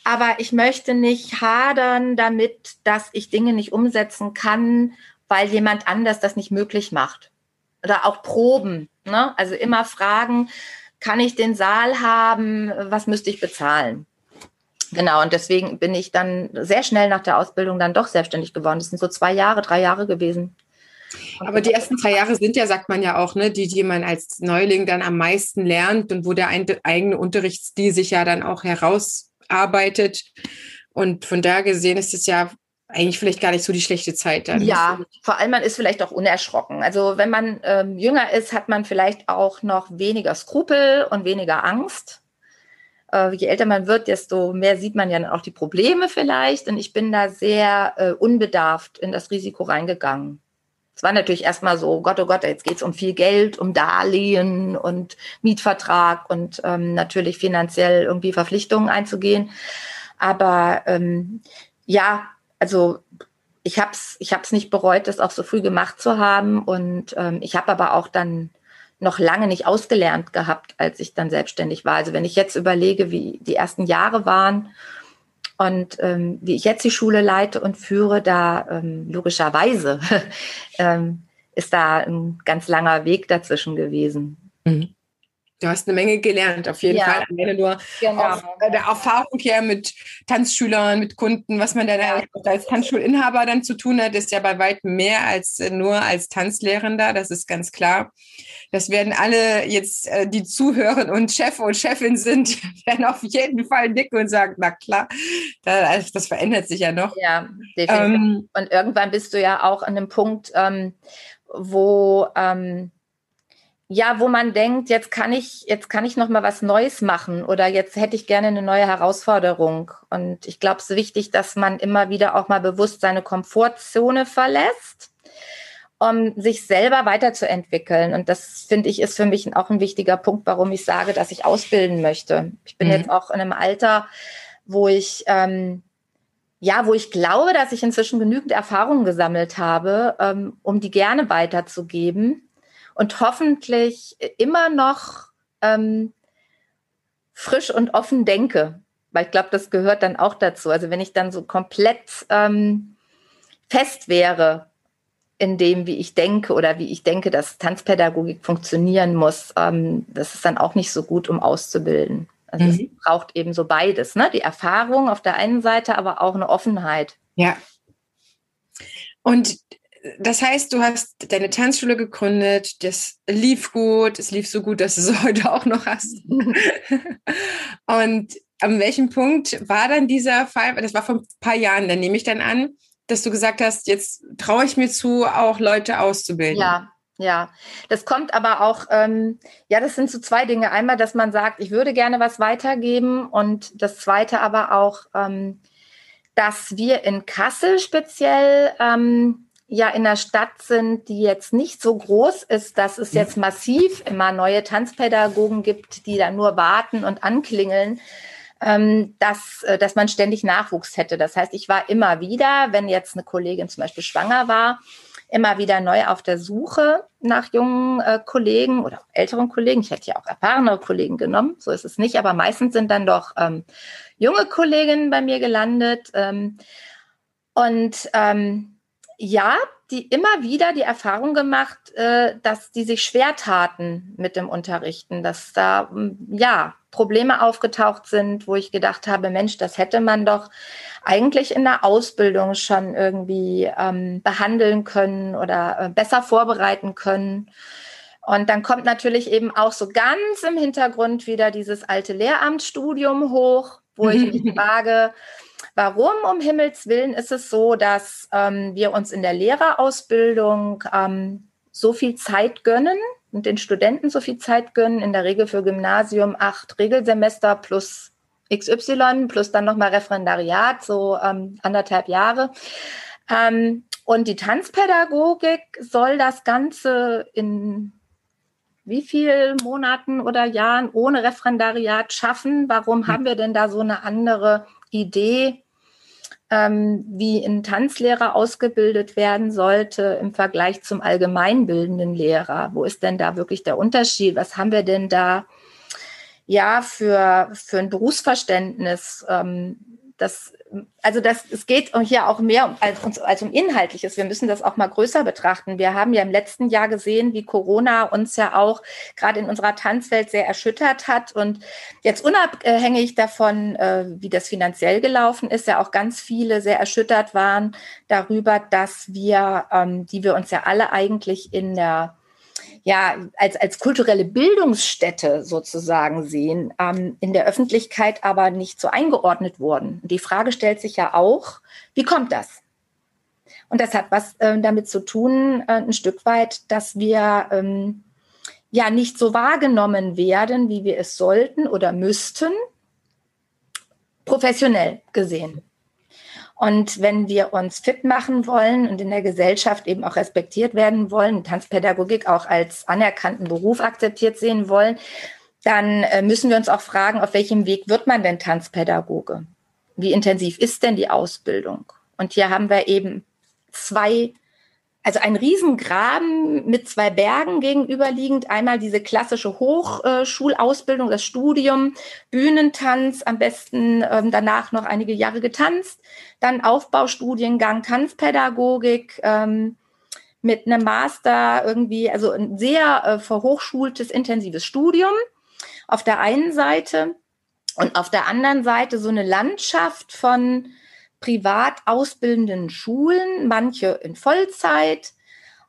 Aber ich möchte nicht hadern damit, dass ich Dinge nicht umsetzen kann, weil jemand anders das nicht möglich macht. Oder auch Proben. Ne? Also immer fragen, kann ich den Saal haben? Was müsste ich bezahlen? Genau, und deswegen bin ich dann sehr schnell nach der Ausbildung dann doch selbstständig geworden. Das sind so zwei Jahre, drei Jahre gewesen. Aber die ersten drei Jahre sind ja, sagt man ja auch, ne, die, die man als Neuling dann am meisten lernt und wo der eigene Unterrichtsstil sich ja dann auch herausarbeitet. Und von da gesehen ist es ja eigentlich vielleicht gar nicht so die schlechte Zeit dann. Ja, vor allem man ist vielleicht auch unerschrocken. Also wenn man ähm, jünger ist, hat man vielleicht auch noch weniger Skrupel und weniger Angst. Äh, je älter man wird, desto mehr sieht man ja auch die Probleme vielleicht. Und ich bin da sehr äh, unbedarft in das Risiko reingegangen. Es war natürlich erstmal so, Gott, oh Gott, jetzt geht es um viel Geld, um Darlehen und Mietvertrag und ähm, natürlich finanziell irgendwie Verpflichtungen einzugehen. Aber ähm, ja, also ich habe es ich hab's nicht bereut, das auch so früh gemacht zu haben. Und ähm, ich habe aber auch dann noch lange nicht ausgelernt gehabt, als ich dann selbstständig war. Also wenn ich jetzt überlege, wie die ersten Jahre waren und ähm, wie ich jetzt die Schule leite und führe, da ähm, logischerweise ähm, ist da ein ganz langer Weg dazwischen gewesen. Mhm. Du hast eine Menge gelernt, auf jeden ja, Fall. Alleine nur genau. auf der Erfahrung her mit Tanzschülern, mit Kunden, was man dann ja. als Tanzschulinhaber dann zu tun hat, ist ja bei weitem mehr als nur als Tanzlehrender, das ist ganz klar. Das werden alle jetzt, äh, die zuhören und Chef und Chefin sind, werden auf jeden Fall nicken und sagen, na klar, das, das verändert sich ja noch. Ja, definitiv. Ähm, und irgendwann bist du ja auch an einem Punkt, ähm, wo ähm, ja, wo man denkt, jetzt kann ich, jetzt kann ich noch mal was Neues machen oder jetzt hätte ich gerne eine neue Herausforderung. Und ich glaube, es ist wichtig, dass man immer wieder auch mal bewusst seine Komfortzone verlässt, um sich selber weiterzuentwickeln. Und das finde ich ist für mich auch ein wichtiger Punkt, warum ich sage, dass ich ausbilden möchte. Ich bin mhm. jetzt auch in einem Alter, wo ich ähm, ja, wo ich glaube, dass ich inzwischen genügend Erfahrungen gesammelt habe, ähm, um die gerne weiterzugeben und hoffentlich immer noch ähm, frisch und offen denke. Weil ich glaube, das gehört dann auch dazu. Also wenn ich dann so komplett ähm, fest wäre in dem, wie ich denke oder wie ich denke, dass Tanzpädagogik funktionieren muss, ähm, das ist dann auch nicht so gut, um auszubilden. Also mhm. es braucht eben so beides, ne? Die Erfahrung auf der einen Seite, aber auch eine Offenheit. Ja. Und das heißt, du hast deine Tanzschule gegründet, das lief gut, es lief so gut, dass du es heute auch noch hast. Und an welchem Punkt war dann dieser Fall? Das war vor ein paar Jahren, dann nehme ich dann an, dass du gesagt hast, jetzt traue ich mir zu, auch Leute auszubilden. Ja, ja, das kommt aber auch, ähm, ja, das sind so zwei Dinge. Einmal, dass man sagt, ich würde gerne was weitergeben und das zweite aber auch, ähm, dass wir in Kassel speziell ähm, ja in der Stadt sind, die jetzt nicht so groß ist, dass es jetzt massiv immer neue Tanzpädagogen gibt, die da nur warten und anklingeln, ähm, dass, äh, dass man ständig Nachwuchs hätte. Das heißt, ich war immer wieder, wenn jetzt eine Kollegin zum Beispiel schwanger war, immer wieder neu auf der Suche nach jungen äh, Kollegen oder älteren Kollegen. Ich hätte ja auch erfahrene Kollegen genommen, so ist es nicht, aber meistens sind dann doch ähm, junge Kolleginnen bei mir gelandet. Ähm, und ähm, ja, die immer wieder die Erfahrung gemacht, äh, dass die sich schwer taten mit dem Unterrichten, dass da ja Probleme aufgetaucht sind, wo ich gedacht habe, Mensch, das hätte man doch eigentlich in der Ausbildung schon irgendwie ähm, behandeln können oder äh, besser vorbereiten können. Und dann kommt natürlich eben auch so ganz im Hintergrund wieder dieses alte Lehramtsstudium hoch, wo ich mich frage, warum um Himmels Willen ist es so, dass ähm, wir uns in der Lehrerausbildung ähm, so viel Zeit gönnen und den Studenten so viel Zeit gönnen, in der Regel für Gymnasium acht Regelsemester plus XY plus dann nochmal Referendariat, so ähm, anderthalb Jahre. Ähm, und die Tanzpädagogik soll das Ganze in wie viel Monaten oder Jahren ohne Referendariat schaffen? Warum hm. haben wir denn da so eine andere Idee, ähm, wie ein Tanzlehrer ausgebildet werden sollte im Vergleich zum allgemeinbildenden Lehrer? Wo ist denn da wirklich der Unterschied? Was haben wir denn da ja für, für ein Berufsverständnis. Ähm, das, also das, es geht hier auch mehr als, als um Inhaltliches. Wir müssen das auch mal größer betrachten. Wir haben ja im letzten Jahr gesehen, wie Corona uns ja auch gerade in unserer Tanzwelt sehr erschüttert hat. Und jetzt unabhängig davon, äh, wie das finanziell gelaufen ist, ja auch ganz viele sehr erschüttert waren darüber, dass wir, ähm, die wir uns ja alle eigentlich in der ja, als, als kulturelle Bildungsstätte sozusagen sehen, ähm, in der Öffentlichkeit aber nicht so eingeordnet wurden. Die Frage stellt sich ja auch, wie kommt das? Und das hat was äh, damit zu tun, äh, ein Stück weit, dass wir ähm, ja nicht so wahrgenommen werden, wie wir es sollten oder müssten, professionell gesehen. Und wenn wir uns fit machen wollen und in der Gesellschaft eben auch respektiert werden wollen, Tanzpädagogik auch als anerkannten Beruf akzeptiert sehen wollen, dann äh, müssen wir uns auch fragen, auf welchem Weg wird man denn Tanzpädagoge? Wie intensiv ist denn die Ausbildung? Und hier haben wir eben zwei also ein Riesengraben mit zwei Bergen gegenüberliegend. Einmal diese klassische Hochschulausbildung, das Studium, Bühnentanz, am besten ähm, danach noch einige Jahre getanzt. Dann Aufbaustudiengang Tanzpädagogik ähm, mit einem Master irgendwie, also ein sehr äh, verhochschultes, intensives Studium auf der einen Seite. Und auf der anderen Seite so eine Landschaft von privat ausbildenden Schulen, manche in Vollzeit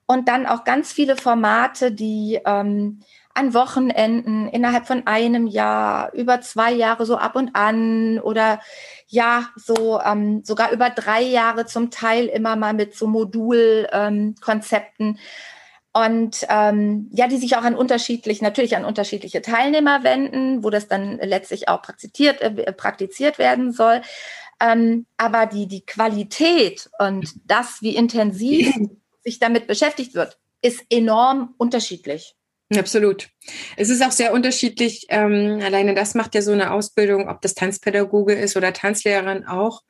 und dann auch ganz viele Formate, die ähm, an Wochenenden innerhalb von einem Jahr, über zwei Jahre so ab und an oder ja, so ähm, sogar über drei Jahre zum Teil immer mal mit so Modulkonzepten. Ähm, und ähm, ja, die sich auch an unterschiedlich, natürlich an unterschiedliche Teilnehmer wenden, wo das dann letztlich auch praktiziert, äh, praktiziert werden soll. Ähm, aber die, die Qualität und das, wie intensiv sich damit beschäftigt wird, ist enorm unterschiedlich. Absolut. Es ist auch sehr unterschiedlich. Ähm, alleine das macht ja so eine Ausbildung, ob das Tanzpädagoge ist oder Tanzlehrerin auch,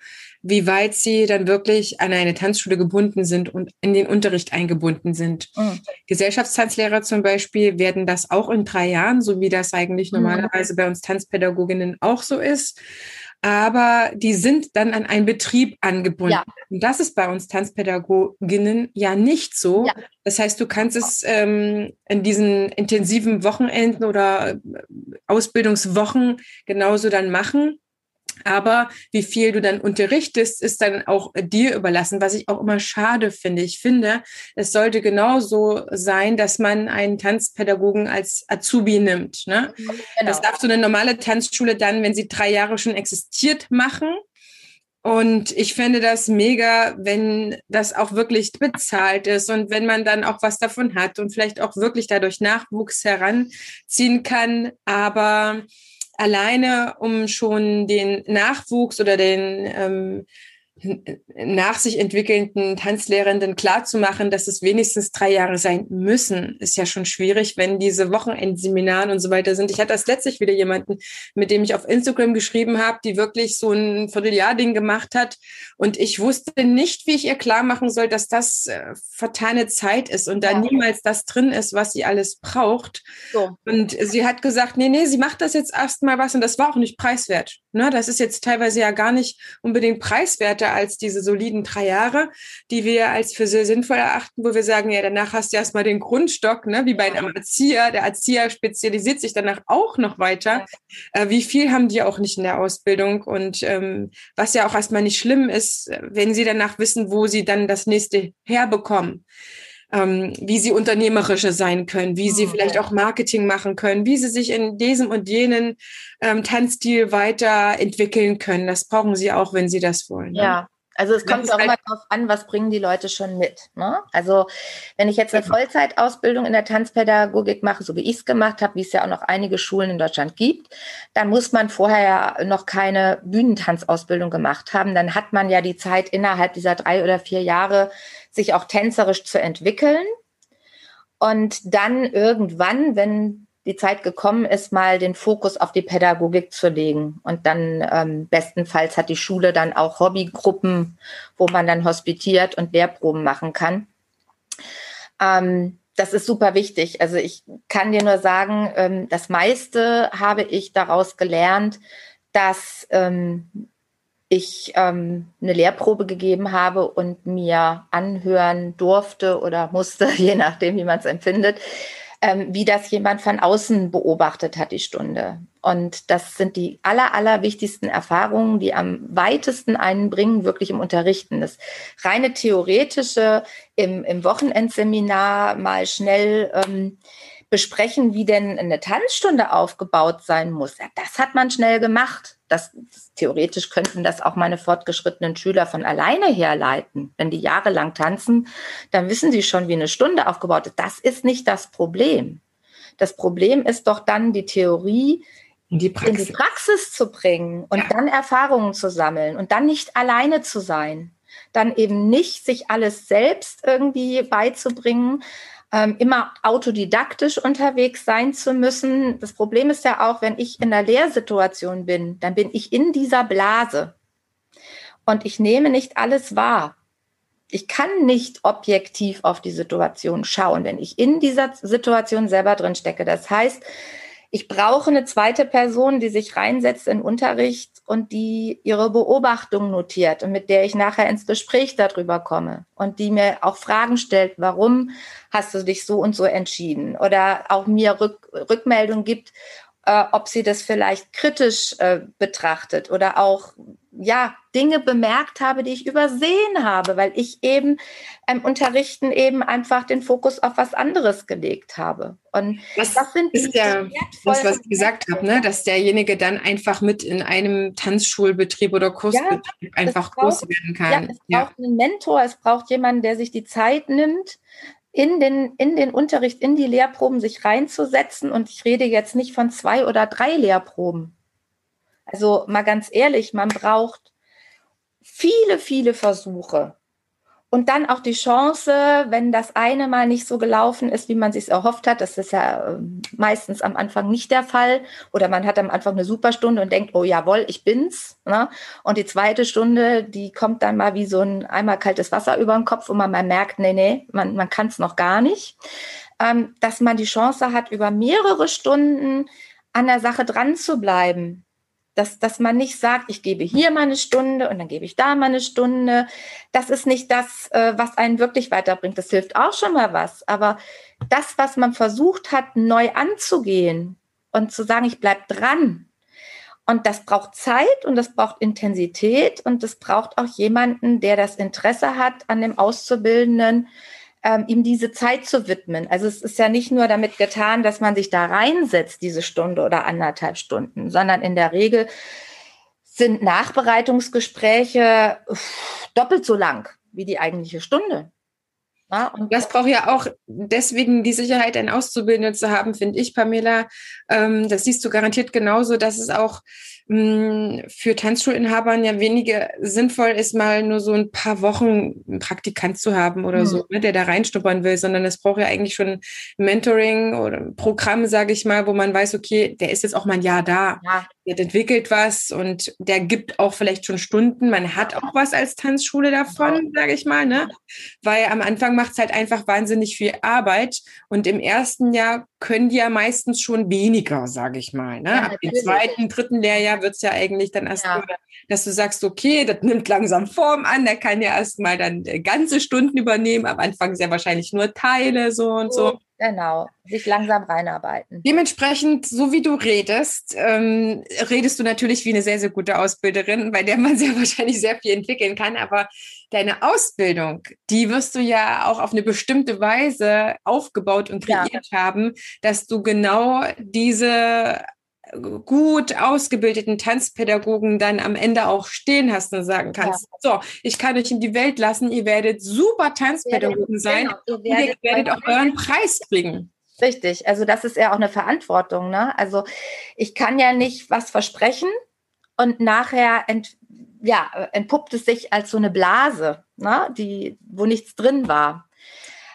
wie weit sie dann wirklich an eine Tanzschule gebunden sind und in den Unterricht eingebunden sind. Mhm. Gesellschaftstanzlehrer zum Beispiel werden das auch in drei Jahren, so wie das eigentlich mhm. normalerweise bei uns Tanzpädagoginnen auch so ist aber die sind dann an einen Betrieb angebunden. Ja. Und das ist bei uns Tanzpädagoginnen ja nicht so. Ja. Das heißt, du kannst es ähm, in diesen intensiven Wochenenden oder äh, Ausbildungswochen genauso dann machen. Aber wie viel du dann unterrichtest, ist dann auch dir überlassen, was ich auch immer schade finde. Ich finde, es sollte genauso sein, dass man einen Tanzpädagogen als Azubi nimmt. Ne? Mhm, genau. Das darf so eine normale Tanzschule dann, wenn sie drei Jahre schon existiert, machen. Und ich finde das mega, wenn das auch wirklich bezahlt ist und wenn man dann auch was davon hat und vielleicht auch wirklich dadurch Nachwuchs heranziehen kann. Aber alleine, um schon den Nachwuchs oder den ähm, nach sich entwickelnden Tanzlehrenden klarzumachen, dass es wenigstens drei Jahre sein müssen, ist ja schon schwierig, wenn diese Wochenendseminare und so weiter sind. Ich hatte das letztlich wieder jemanden, mit dem ich auf Instagram geschrieben habe, die wirklich so ein Vierteljahr-Ding gemacht hat. Und ich wusste nicht, wie ich ihr klar machen soll, dass das äh, vertane Zeit ist und da ja. niemals das drin ist, was sie alles braucht. So. Und sie hat gesagt, nee, nee, sie macht das jetzt erstmal was und das war auch nicht preiswert. Ne? Das ist jetzt teilweise ja gar nicht unbedingt preiswerter als diese soliden drei Jahre, die wir als für sehr sinnvoll erachten, wo wir sagen, ja, danach hast du erstmal den Grundstock, ne, wie bei einem Erzieher. Der Erzieher spezialisiert sich danach auch noch weiter. Äh, wie viel haben die auch nicht in der Ausbildung? Und ähm, was ja auch erstmal nicht schlimm ist, wenn sie danach wissen, wo sie dann das nächste herbekommen. Ähm, wie sie unternehmerischer sein können, wie sie mhm. vielleicht auch Marketing machen können, wie sie sich in diesem und jenen ähm, Tanzstil weiterentwickeln können. Das brauchen sie auch, wenn sie das wollen. Ne? Ja. Also es kommt auch halt immer darauf an, was bringen die Leute schon mit. Ne? Also wenn ich jetzt eine Vollzeitausbildung in der Tanzpädagogik mache, so wie ich es gemacht habe, wie es ja auch noch einige Schulen in Deutschland gibt, dann muss man vorher ja noch keine Bühnentanzausbildung gemacht haben. Dann hat man ja die Zeit innerhalb dieser drei oder vier Jahre, sich auch tänzerisch zu entwickeln. Und dann irgendwann, wenn die Zeit gekommen ist, mal den Fokus auf die Pädagogik zu legen. Und dann ähm, bestenfalls hat die Schule dann auch Hobbygruppen, wo man dann hospitiert und Lehrproben machen kann. Ähm, das ist super wichtig. Also ich kann dir nur sagen, ähm, das meiste habe ich daraus gelernt, dass ähm, ich ähm, eine Lehrprobe gegeben habe und mir anhören durfte oder musste, je nachdem, wie man es empfindet, ähm, wie das jemand von außen beobachtet hat, die Stunde. Und das sind die aller, aller wichtigsten Erfahrungen, die am weitesten einen bringen, wirklich im Unterrichten. Das reine theoretische im, im Wochenendseminar mal schnell ähm, besprechen, wie denn eine Tanzstunde aufgebaut sein muss. Ja, das hat man schnell gemacht. Das, theoretisch könnten das auch meine fortgeschrittenen Schüler von alleine herleiten. Wenn die jahrelang tanzen, dann wissen sie schon, wie eine Stunde aufgebaut ist. Das ist nicht das Problem. Das Problem ist doch dann die Theorie in die Praxis, in die Praxis zu bringen und ja. dann Erfahrungen zu sammeln und dann nicht alleine zu sein. Dann eben nicht sich alles selbst irgendwie beizubringen, immer autodidaktisch unterwegs sein zu müssen. Das Problem ist ja auch, wenn ich in der Lehrsituation bin, dann bin ich in dieser Blase und ich nehme nicht alles wahr. Ich kann nicht objektiv auf die Situation schauen, wenn ich in dieser Situation selber drin stecke. Das heißt, ich brauche eine zweite Person, die sich reinsetzt in Unterricht und die ihre Beobachtungen notiert und mit der ich nachher ins Gespräch darüber komme und die mir auch Fragen stellt, warum hast du dich so und so entschieden? Oder auch mir Rück Rückmeldung gibt, äh, ob sie das vielleicht kritisch äh, betrachtet oder auch ja Dinge bemerkt habe, die ich übersehen habe, weil ich eben im Unterrichten eben einfach den Fokus auf was anderes gelegt habe. Und das, das sind ist ja das, was ich gesagt habe, ne? dass derjenige dann einfach mit in einem Tanzschulbetrieb oder Kursbetrieb ja, einfach braucht, groß werden kann. Ja, es ja. braucht einen Mentor, es braucht jemanden, der sich die Zeit nimmt, in den, in den Unterricht, in die Lehrproben sich reinzusetzen. Und ich rede jetzt nicht von zwei oder drei Lehrproben. Also mal ganz ehrlich, man braucht viele, viele Versuche, und dann auch die Chance, wenn das eine Mal nicht so gelaufen ist, wie man sich erhofft hat, das ist ja ähm, meistens am Anfang nicht der Fall, oder man hat am Anfang eine Superstunde und denkt, oh jawohl, ich bin's. Ne? Und die zweite Stunde, die kommt dann mal wie so ein einmal kaltes Wasser über den Kopf und man mal merkt, nee, nee, man, man kann es noch gar nicht. Ähm, dass man die Chance hat, über mehrere Stunden an der Sache dran zu bleiben dass, dass man nicht sagt, ich gebe hier mal eine Stunde und dann gebe ich da mal eine Stunde. Das ist nicht das, äh, was einen wirklich weiterbringt. Das hilft auch schon mal was. Aber das, was man versucht hat, neu anzugehen und zu sagen, ich bleibe dran. Und das braucht Zeit und das braucht Intensität und das braucht auch jemanden, der das Interesse hat an dem Auszubildenden, ähm, ihm diese Zeit zu widmen. Also es ist ja nicht nur damit getan, dass man sich da reinsetzt, diese Stunde oder anderthalb Stunden, sondern in der Regel sind Nachbereitungsgespräche doppelt so lang wie die eigentliche Stunde. Ja, und das braucht ja auch deswegen die Sicherheit, einen Auszubildenden zu haben, finde ich, Pamela. Ähm, das siehst du garantiert genauso, dass es auch mh, für Tanzschulinhabern ja weniger sinnvoll ist, mal nur so ein paar Wochen einen Praktikant zu haben oder mhm. so, ne, der da reinstuppern will, sondern es braucht ja eigentlich schon Mentoring oder ein Programm, sage ich mal, wo man weiß, okay, der ist jetzt auch mal ein Jahr da. Ja der entwickelt was und der gibt auch vielleicht schon Stunden. Man hat auch was als Tanzschule davon, sage ich mal, ne? Weil am Anfang macht es halt einfach wahnsinnig viel Arbeit und im ersten Jahr können die ja meistens schon weniger, sage ich mal. Ne? Ja, Ab dem zweiten, dritten Lehrjahr wird es ja eigentlich dann erst, ja. dass du sagst, okay, das nimmt langsam Form an, der kann ja erstmal dann äh, ganze Stunden übernehmen, am Anfang sehr wahrscheinlich nur Teile so und so. so. Genau, sich langsam reinarbeiten. Dementsprechend, so wie du redest, ähm, redest du natürlich wie eine sehr, sehr gute Ausbilderin, bei der man sehr wahrscheinlich sehr viel entwickeln kann. Aber deine Ausbildung, die wirst du ja auch auf eine bestimmte Weise aufgebaut und kreiert ja. haben, dass du genau diese gut ausgebildeten Tanzpädagogen dann am Ende auch stehen hast und sagen kannst, ja. so, ich kann euch in die Welt lassen, ihr werdet super Tanzpädagogen sein genau, ihr werdet, und ihr werdet auch euren Preis kriegen. Richtig, also das ist ja auch eine Verantwortung. Ne? Also ich kann ja nicht was versprechen und nachher ent, ja, entpuppt es sich als so eine Blase, ne? die, wo nichts drin war.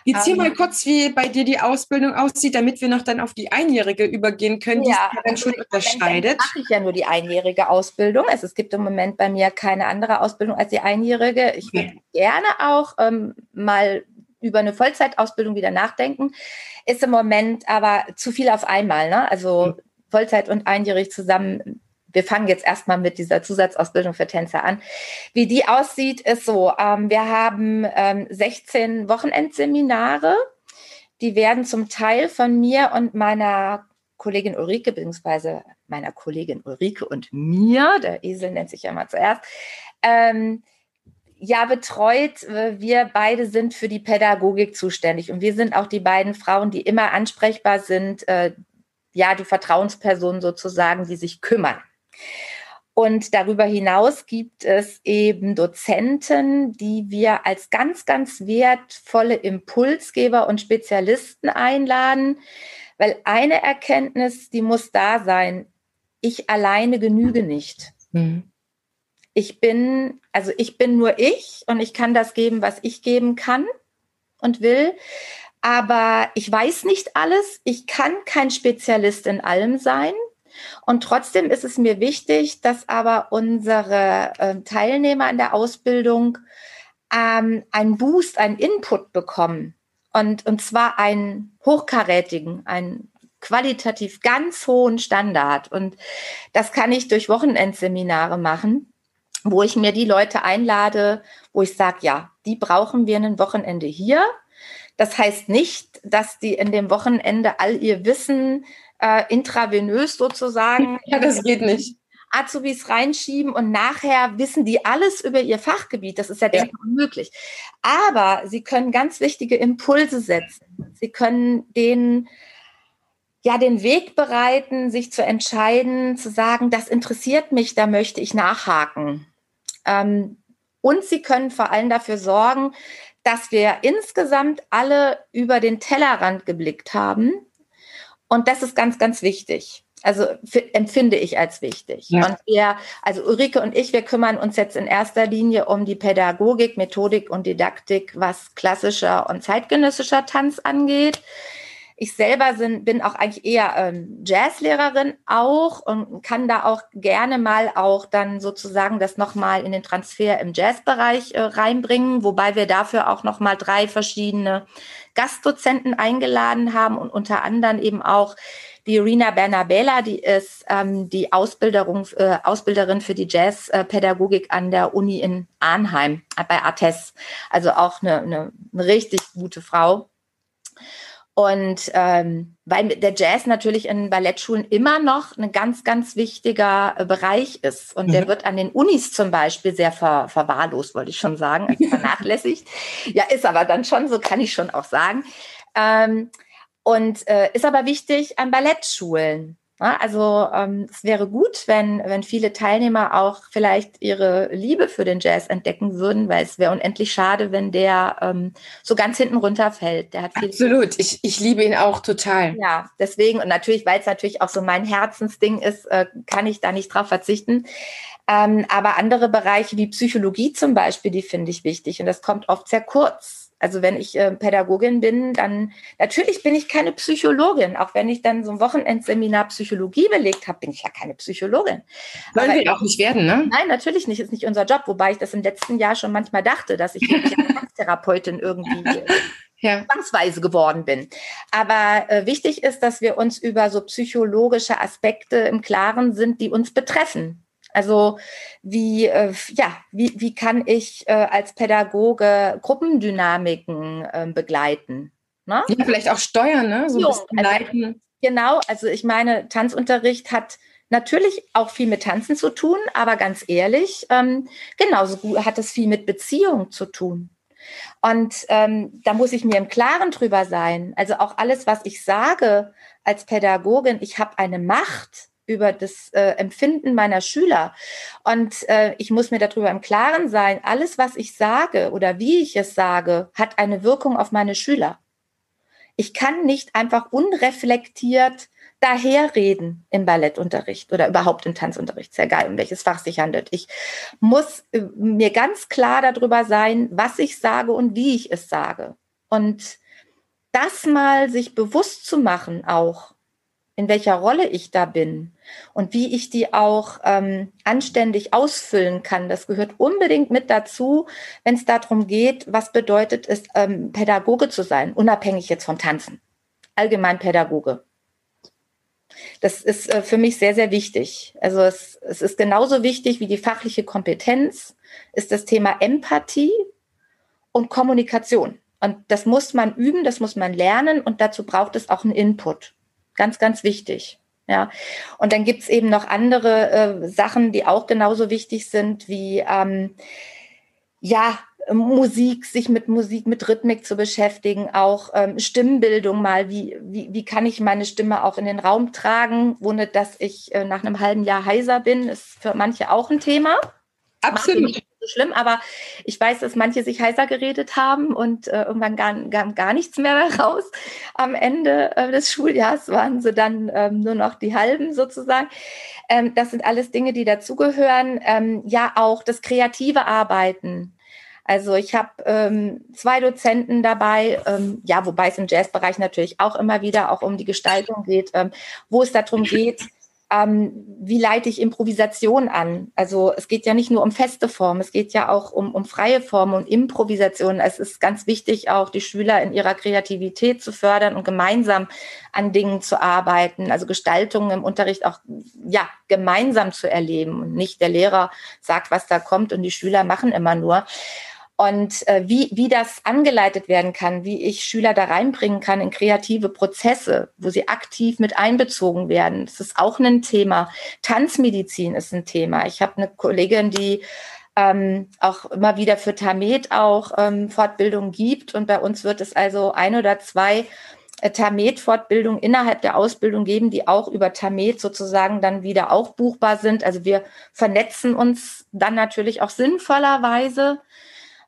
Erzähl mal ähm, kurz, wie bei dir die Ausbildung aussieht, damit wir noch dann auf die Einjährige übergehen können, die ja, sich dann schon unterscheidet. mache ich ja nur die einjährige Ausbildung. Also es gibt im Moment bei mir keine andere Ausbildung als die einjährige. Ich würde gerne auch ähm, mal über eine Vollzeitausbildung wieder nachdenken. Ist im Moment aber zu viel auf einmal. Ne? Also mhm. Vollzeit und einjährig zusammen wir fangen jetzt erstmal mit dieser Zusatzausbildung für Tänzer an. Wie die aussieht, ist so, ähm, wir haben ähm, 16 Wochenendseminare. Die werden zum Teil von mir und meiner Kollegin Ulrike, beziehungsweise meiner Kollegin Ulrike und mir, der Esel nennt sich ja mal zuerst, ähm, ja betreut. Wir beide sind für die Pädagogik zuständig und wir sind auch die beiden Frauen, die immer ansprechbar sind, äh, ja, die Vertrauenspersonen sozusagen, die sich kümmern. Und darüber hinaus gibt es eben Dozenten, die wir als ganz, ganz wertvolle Impulsgeber und Spezialisten einladen, weil eine Erkenntnis, die muss da sein, ich alleine genüge nicht. Mhm. Ich bin, also ich bin nur ich und ich kann das geben, was ich geben kann und will. Aber ich weiß nicht alles. Ich kann kein Spezialist in allem sein. Und trotzdem ist es mir wichtig, dass aber unsere äh, Teilnehmer in der Ausbildung ähm, einen Boost, einen Input bekommen. Und, und zwar einen hochkarätigen, einen qualitativ ganz hohen Standard. Und das kann ich durch Wochenendseminare machen, wo ich mir die Leute einlade, wo ich sage, ja, die brauchen wir ein Wochenende hier. Das heißt nicht, dass die in dem Wochenende all ihr Wissen äh, intravenös sozusagen. Ja, das geht nicht. Azubis reinschieben und nachher wissen die alles über ihr Fachgebiet. Das ist ja, ja. unmöglich. Aber sie können ganz wichtige Impulse setzen. Sie können den ja den Weg bereiten, sich zu entscheiden, zu sagen, das interessiert mich, da möchte ich nachhaken. Ähm, und sie können vor allem dafür sorgen, dass wir insgesamt alle über den Tellerrand geblickt haben und das ist ganz, ganz wichtig. Also empfinde ich als wichtig. Ja. Und wir, also Ulrike und ich, wir kümmern uns jetzt in erster Linie um die Pädagogik, Methodik und Didaktik, was klassischer und zeitgenössischer Tanz angeht. Ich selber sind, bin auch eigentlich eher ähm, Jazzlehrerin auch und kann da auch gerne mal auch dann sozusagen das nochmal in den Transfer im Jazzbereich äh, reinbringen, wobei wir dafür auch nochmal drei verschiedene Gastdozenten eingeladen haben und unter anderem eben auch die Rina Bernabella, die ist ähm, die Ausbilderung, äh, Ausbilderin für die Jazzpädagogik an der Uni in Arnheim bei Artes. Also auch eine, eine, eine richtig gute Frau. Und ähm, weil der Jazz natürlich in Ballettschulen immer noch ein ganz, ganz wichtiger äh, Bereich ist. Und mhm. der wird an den Unis zum Beispiel sehr ver, verwahrlost, wollte ich schon sagen, also vernachlässigt. ja, ist aber dann schon, so kann ich schon auch sagen. Ähm, und äh, ist aber wichtig an Ballettschulen. Also ähm, es wäre gut, wenn, wenn viele Teilnehmer auch vielleicht ihre Liebe für den Jazz entdecken würden, weil es wäre unendlich schade, wenn der ähm, so ganz hinten runterfällt. Der hat viel Absolut, ich, ich liebe ihn auch total. Ja, deswegen und natürlich, weil es natürlich auch so mein Herzensding ist, äh, kann ich da nicht drauf verzichten. Ähm, aber andere Bereiche wie Psychologie zum Beispiel, die finde ich wichtig und das kommt oft sehr kurz. Also wenn ich äh, Pädagogin bin, dann natürlich bin ich keine Psychologin. Auch wenn ich dann so ein Wochenendseminar Psychologie belegt habe, bin ich ja keine Psychologin. Wollen Aber wir auch nicht werden, ne? Nein, natürlich nicht. Ist nicht unser Job. Wobei ich das im letzten Jahr schon manchmal dachte, dass ich wirklich eine Therapeutin irgendwie ja. zwangsweise geworden bin. Aber äh, wichtig ist, dass wir uns über so psychologische Aspekte im Klaren sind, die uns betreffen. Also wie, äh, ja, wie, wie kann ich äh, als Pädagoge Gruppendynamiken äh, begleiten? Ne? Ja, vielleicht auch steuern, ne? So jo, also, genau, also ich meine, Tanzunterricht hat natürlich auch viel mit Tanzen zu tun, aber ganz ehrlich, ähm, genauso hat es viel mit Beziehung zu tun. Und ähm, da muss ich mir im Klaren drüber sein. Also auch alles, was ich sage als Pädagogin, ich habe eine Macht über das äh, Empfinden meiner Schüler. Und äh, ich muss mir darüber im Klaren sein, alles, was ich sage oder wie ich es sage, hat eine Wirkung auf meine Schüler. Ich kann nicht einfach unreflektiert daherreden im Ballettunterricht oder überhaupt im Tanzunterricht, sehr geil, um welches Fach sich handelt. Ich muss äh, mir ganz klar darüber sein, was ich sage und wie ich es sage. Und das mal sich bewusst zu machen auch, in welcher Rolle ich da bin und wie ich die auch ähm, anständig ausfüllen kann. Das gehört unbedingt mit dazu, wenn es darum geht, was bedeutet es, ähm, Pädagoge zu sein, unabhängig jetzt vom Tanzen. Allgemein Pädagoge. Das ist äh, für mich sehr, sehr wichtig. Also es, es ist genauso wichtig wie die fachliche Kompetenz, ist das Thema Empathie und Kommunikation. Und das muss man üben, das muss man lernen und dazu braucht es auch einen Input. Ganz, ganz wichtig. Ja, und dann gibt's eben noch andere äh, Sachen, die auch genauso wichtig sind, wie ähm, ja, Musik, sich mit Musik, mit Rhythmik zu beschäftigen, auch ähm, Stimmbildung mal, wie, wie, wie kann ich meine Stimme auch in den Raum tragen, ohne dass ich äh, nach einem halben Jahr heiser bin, ist für manche auch ein Thema. Absolut so schlimm, aber ich weiß, dass manche sich heißer geredet haben und äh, irgendwann gar, gar, gar nichts mehr raus. Am Ende äh, des Schuljahres waren sie dann ähm, nur noch die halben sozusagen. Ähm, das sind alles Dinge, die dazugehören. Ähm, ja, auch das kreative Arbeiten. Also ich habe ähm, zwei Dozenten dabei, ähm, ja, wobei es im Jazzbereich natürlich auch immer wieder auch um die Gestaltung geht, ähm, wo es darum geht, ähm, wie leite ich Improvisation an? Also es geht ja nicht nur um feste Formen, es geht ja auch um, um freie Formen und Improvisation. Es ist ganz wichtig, auch die Schüler in ihrer Kreativität zu fördern und gemeinsam an Dingen zu arbeiten, also Gestaltungen im Unterricht auch ja gemeinsam zu erleben und nicht der Lehrer sagt, was da kommt und die Schüler machen immer nur. Und äh, wie, wie das angeleitet werden kann, wie ich Schüler da reinbringen kann in kreative Prozesse, wo sie aktiv mit einbezogen werden, das ist auch ein Thema. Tanzmedizin ist ein Thema. Ich habe eine Kollegin, die ähm, auch immer wieder für Tamet auch ähm, Fortbildung gibt. Und bei uns wird es also ein oder zwei äh, Tamet-Fortbildungen innerhalb der Ausbildung geben, die auch über Tamet sozusagen dann wieder auch buchbar sind. Also wir vernetzen uns dann natürlich auch sinnvollerweise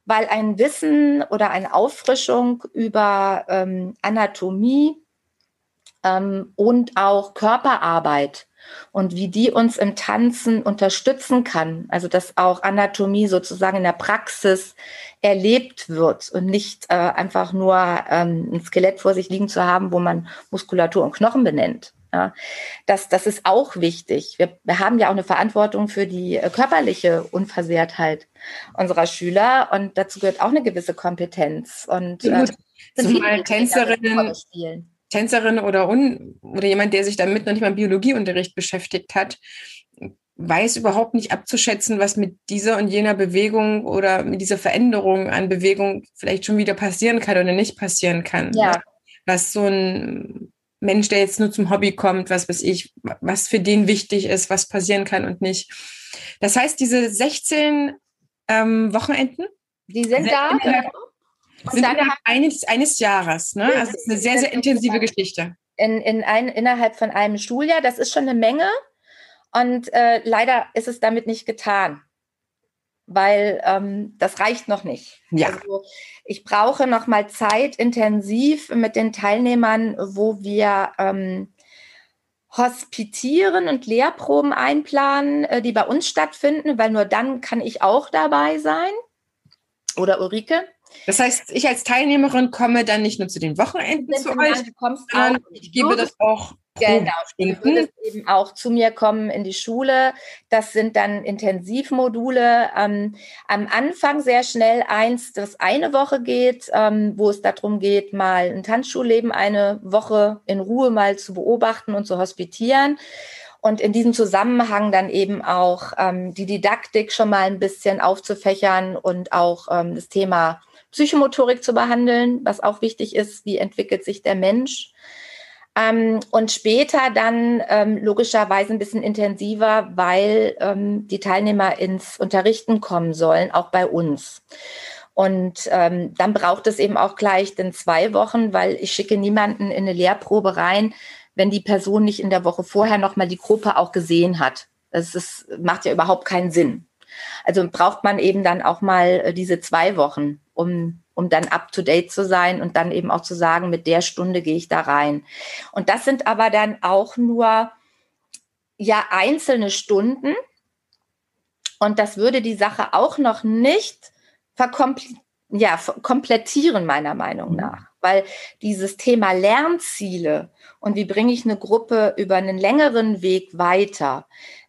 weil ein Wissen oder eine Auffrischung über ähm, Anatomie ähm, und auch Körperarbeit und wie die uns im Tanzen unterstützen kann. Also dass auch Anatomie sozusagen in der Praxis erlebt wird und nicht äh, einfach nur ähm, ein Skelett vor sich liegen zu haben, wo man Muskulatur und Knochen benennt. Ja, das, das ist auch wichtig. Wir, wir haben ja auch eine Verantwortung für die äh, körperliche Unversehrtheit unserer Schüler und dazu gehört auch eine gewisse Kompetenz. Und äh, Zumal Tänzerinnen, Tänzerin oder, un, oder jemand, der sich damit noch nicht mal im Biologieunterricht beschäftigt hat, weiß überhaupt nicht abzuschätzen, was mit dieser und jener Bewegung oder mit dieser Veränderung an Bewegung vielleicht schon wieder passieren kann oder nicht passieren kann. Ja. Was so ein Mensch, der jetzt nur zum Hobby kommt, was weiß ich, was für den wichtig ist, was passieren kann und nicht. Das heißt, diese 16 ähm, Wochenenden, die sind da. Innerhalb, sind innerhalb eines, eines Jahres. Ne? Also es ist eine sehr, sehr intensive Geschichte. In, in ein, innerhalb von einem Schuljahr, das ist schon eine Menge. Und äh, leider ist es damit nicht getan, weil ähm, das reicht noch nicht. Ja. Also ich brauche noch mal Zeit intensiv mit den Teilnehmern, wo wir ähm, hospitieren und Lehrproben einplanen, äh, die bei uns stattfinden, weil nur dann kann ich auch dabei sein. Oder Ulrike. Das heißt, ich als Teilnehmerin komme dann nicht nur zu den Wochenenden zu euch, sondern ich gebe das auch Genau, du würdest eben auch zu mir kommen in die Schule. Das sind dann Intensivmodule. Ähm, am Anfang sehr schnell eins, das eine Woche geht, ähm, wo es darum geht, mal ein Tanzschulleben eine Woche in Ruhe mal zu beobachten und zu hospitieren. Und in diesem Zusammenhang dann eben auch ähm, die Didaktik schon mal ein bisschen aufzufächern und auch ähm, das Thema Psychomotorik zu behandeln, was auch wichtig ist, wie entwickelt sich der Mensch. Ähm, und später dann ähm, logischerweise ein bisschen intensiver, weil ähm, die Teilnehmer ins Unterrichten kommen sollen, auch bei uns. Und ähm, dann braucht es eben auch gleich den zwei Wochen, weil ich schicke niemanden in eine Lehrprobe rein, wenn die Person nicht in der Woche vorher nochmal die Gruppe auch gesehen hat. Das ist, macht ja überhaupt keinen Sinn. Also braucht man eben dann auch mal äh, diese zwei Wochen, um um dann up-to-date zu sein und dann eben auch zu sagen, mit der Stunde gehe ich da rein. Und das sind aber dann auch nur ja einzelne Stunden. Und das würde die Sache auch noch nicht ja, komplettieren, meiner Meinung mhm. nach. Weil dieses Thema Lernziele und wie bringe ich eine Gruppe über einen längeren Weg weiter,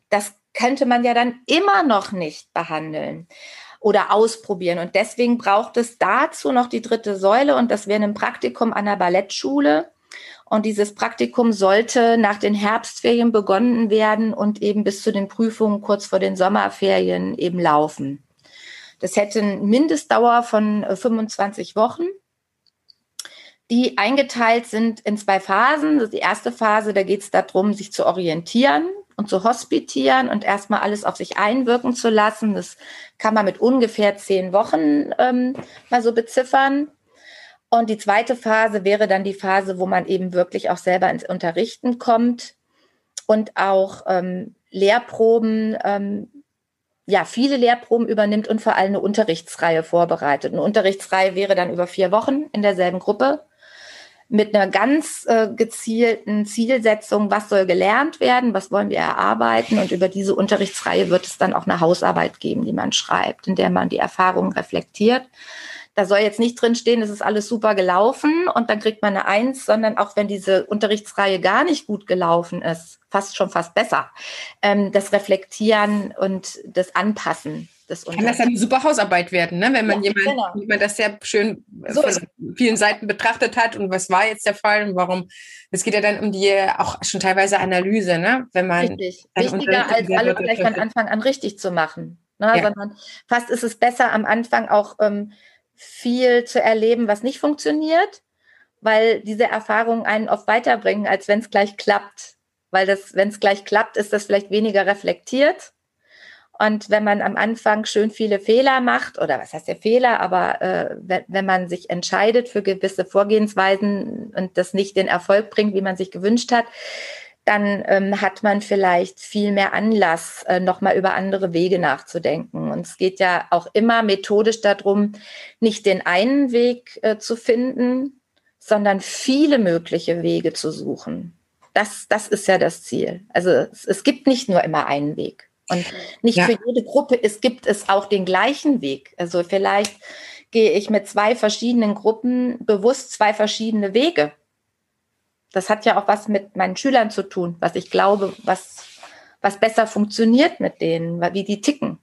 das könnte man ja dann immer noch nicht behandeln oder ausprobieren. Und deswegen braucht es dazu noch die dritte Säule und das wäre ein Praktikum an der Ballettschule. Und dieses Praktikum sollte nach den Herbstferien begonnen werden und eben bis zu den Prüfungen kurz vor den Sommerferien eben laufen. Das hätte eine Mindestdauer von 25 äh, Wochen, die eingeteilt sind in zwei Phasen. Die erste Phase, da geht es darum, sich zu orientieren, und zu hospitieren und erstmal alles auf sich einwirken zu lassen. Das kann man mit ungefähr zehn Wochen ähm, mal so beziffern. Und die zweite Phase wäre dann die Phase, wo man eben wirklich auch selber ins Unterrichten kommt und auch ähm, Lehrproben, ähm, ja, viele Lehrproben übernimmt und vor allem eine Unterrichtsreihe vorbereitet. Eine Unterrichtsreihe wäre dann über vier Wochen in derselben Gruppe mit einer ganz äh, gezielten Zielsetzung, was soll gelernt werden, was wollen wir erarbeiten. Und über diese Unterrichtsreihe wird es dann auch eine Hausarbeit geben, die man schreibt, in der man die Erfahrungen reflektiert. Da soll jetzt nicht drin stehen, es ist alles super gelaufen und dann kriegt man eine Eins, sondern auch wenn diese Unterrichtsreihe gar nicht gut gelaufen ist, fast schon fast besser, ähm, das Reflektieren und das Anpassen das Kann das eine super Hausarbeit werden, ne? wenn man ja, jemand, genau. jemand das sehr schön so von vielen Seiten betrachtet hat und was war jetzt der Fall und warum. Es geht ja dann um die auch schon teilweise Analyse, ne? wenn man. Richtig. Wichtiger als alle gleich von Anfang an richtig zu machen. Ne? Ja. Sondern fast ist es besser am Anfang auch ähm, viel zu erleben, was nicht funktioniert, weil diese Erfahrungen einen oft weiterbringen, als wenn es gleich klappt. Weil das, wenn es gleich klappt, ist das vielleicht weniger reflektiert und wenn man am Anfang schön viele Fehler macht, oder was heißt der Fehler, aber äh, wenn, wenn man sich entscheidet für gewisse Vorgehensweisen und das nicht den Erfolg bringt, wie man sich gewünscht hat, dann ähm, hat man vielleicht viel mehr Anlass, äh, nochmal über andere Wege nachzudenken. Und es geht ja auch immer methodisch darum, nicht den einen Weg äh, zu finden, sondern viele mögliche Wege zu suchen. Das, das ist ja das Ziel. Also es, es gibt nicht nur immer einen Weg. Und nicht ja. für jede Gruppe es gibt es auch den gleichen Weg. Also vielleicht gehe ich mit zwei verschiedenen Gruppen bewusst zwei verschiedene Wege. Das hat ja auch was mit meinen Schülern zu tun, was ich glaube, was, was besser funktioniert mit denen, wie die ticken.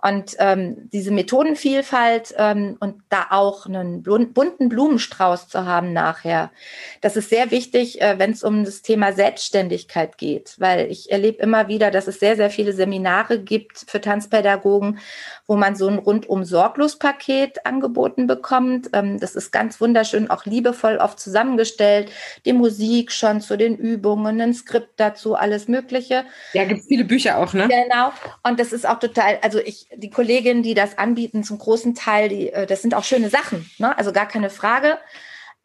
Und ähm, diese Methodenvielfalt ähm, und da auch einen bunten Blumenstrauß zu haben nachher, das ist sehr wichtig, äh, wenn es um das Thema Selbstständigkeit geht, weil ich erlebe immer wieder, dass es sehr, sehr viele Seminare gibt für Tanzpädagogen, wo man so ein rundum sorglos Paket angeboten bekommt. Ähm, das ist ganz wunderschön, auch liebevoll oft zusammengestellt. Die Musik schon zu den Übungen, ein Skript dazu, alles Mögliche. Ja, gibt viele Bücher auch, ne? Genau. Und das ist auch total, also ich die Kolleginnen, die das anbieten, zum großen Teil, die, äh, das sind auch schöne Sachen, ne? also gar keine Frage.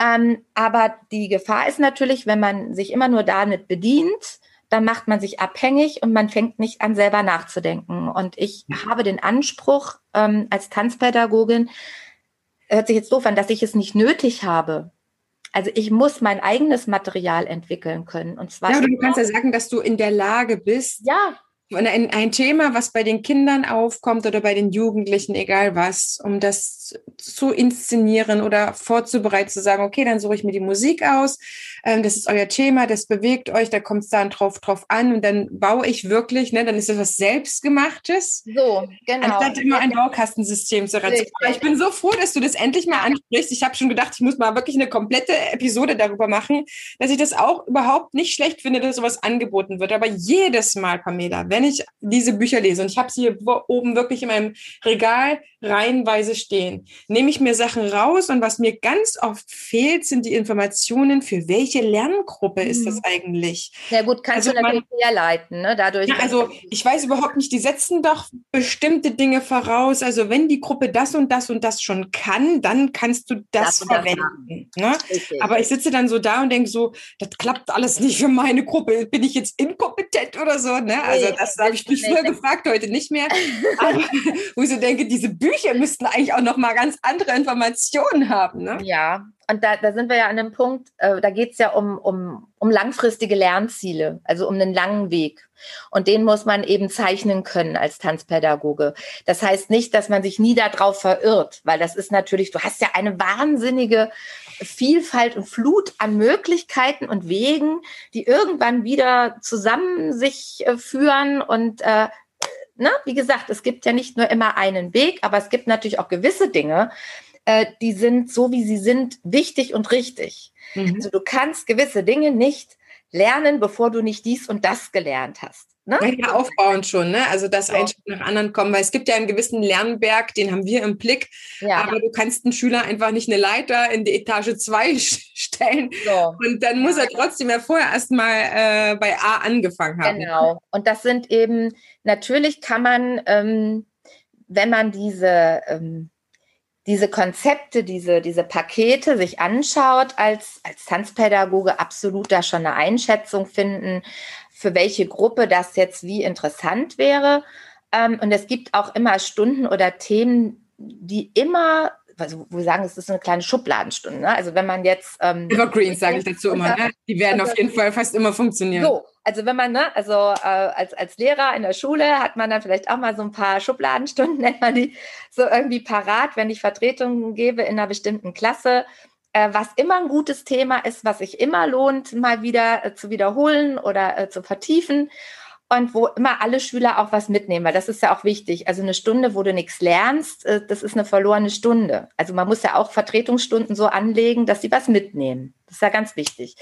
Ähm, aber die Gefahr ist natürlich, wenn man sich immer nur damit bedient, dann macht man sich abhängig und man fängt nicht an, selber nachzudenken. Und ich habe den Anspruch ähm, als Tanzpädagogin, hört sich jetzt doof an, dass ich es nicht nötig habe. Also ich muss mein eigenes Material entwickeln können. Und zwar ja, du kannst ja sagen, dass du in der Lage bist, ja ein, ein Thema, was bei den Kindern aufkommt oder bei den Jugendlichen, egal was, um das zu inszenieren oder vorzubereiten, zu sagen, okay, dann suche ich mir die Musik aus, ähm, das ist euer Thema, das bewegt euch, da kommt es dann drauf, drauf an und dann baue ich wirklich, ne, dann ist das was Selbstgemachtes. So, genau. Anstatt immer ein Baukastensystem zu ranzukommen. Ich bin so froh, dass du das endlich mal ansprichst. Ich habe schon gedacht, ich muss mal wirklich eine komplette Episode darüber machen, dass ich das auch überhaupt nicht schlecht finde, dass sowas angeboten wird. Aber jedes Mal, Pamela, wenn ich diese Bücher lese, und ich habe sie hier oben wirklich in meinem Regal reihenweise stehen, nehme ich mir Sachen raus und was mir ganz oft fehlt, sind die Informationen, für welche Lerngruppe ist das mhm. eigentlich. Ja gut, kannst also du natürlich man, herleiten, ne? dadurch. Ja, also ich weiß überhaupt nicht, die setzen doch bestimmte Dinge voraus. Also wenn die Gruppe das und das und das schon kann, dann kannst du das, das verwenden. Ne? Aber ich sitze dann so da und denke so, das klappt alles nicht für meine Gruppe. Bin ich jetzt inkompetent oder so? Ne? Also das das habe ich mich früher gefragt, heute nicht mehr. Aber wo ich so denke, diese Bücher müssten eigentlich auch noch mal ganz andere Informationen haben. Ne? Ja, und da, da sind wir ja an einem Punkt, äh, da geht es ja um, um, um langfristige Lernziele, also um einen langen Weg. Und den muss man eben zeichnen können als Tanzpädagoge. Das heißt nicht, dass man sich nie darauf verirrt, weil das ist natürlich, du hast ja eine wahnsinnige Vielfalt und Flut an Möglichkeiten und Wegen, die irgendwann wieder zusammen sich äh, führen und äh, Ne? Wie gesagt, es gibt ja nicht nur immer einen Weg, aber es gibt natürlich auch gewisse Dinge, äh, die sind so, wie sie sind, wichtig und richtig. Mhm. Also du kannst gewisse Dinge nicht lernen, bevor du nicht dies und das gelernt hast. Ne? Ja, aufbauend schon, ne? Also dass so. ein Schritt nach anderen kommen, weil es gibt ja einen gewissen Lernberg, den haben wir im Blick, ja. aber du kannst einen Schüler einfach nicht eine Leiter in die Etage 2 stellen so. und dann muss er trotzdem ja vorher erstmal äh, bei A angefangen haben. Genau. Und das sind eben, natürlich kann man, ähm, wenn man diese ähm, diese Konzepte, diese, diese Pakete sich anschaut, als, als Tanzpädagoge absolut da schon eine Einschätzung finden, für welche Gruppe das jetzt wie interessant wäre. Ähm, und es gibt auch immer Stunden oder Themen, die immer also wo wir sagen, es ist eine kleine Schubladenstunde. Ne? Also wenn man jetzt ähm, Evergreens sage ich dazu immer, ne? die werden auf jeden Fall fast immer funktionieren. So, also wenn man, ne, also äh, als, als Lehrer in der Schule hat man dann vielleicht auch mal so ein paar Schubladenstunden, nennt man die, so irgendwie parat, wenn ich Vertretungen gebe in einer bestimmten Klasse, äh, was immer ein gutes Thema ist, was sich immer lohnt, mal wieder äh, zu wiederholen oder äh, zu vertiefen und wo immer alle Schüler auch was mitnehmen, weil das ist ja auch wichtig. Also eine Stunde, wo du nichts lernst, äh, das ist eine verlorene Stunde. Also man muss ja auch Vertretungsstunden so anlegen, dass sie was mitnehmen. Das ist ja ganz wichtig.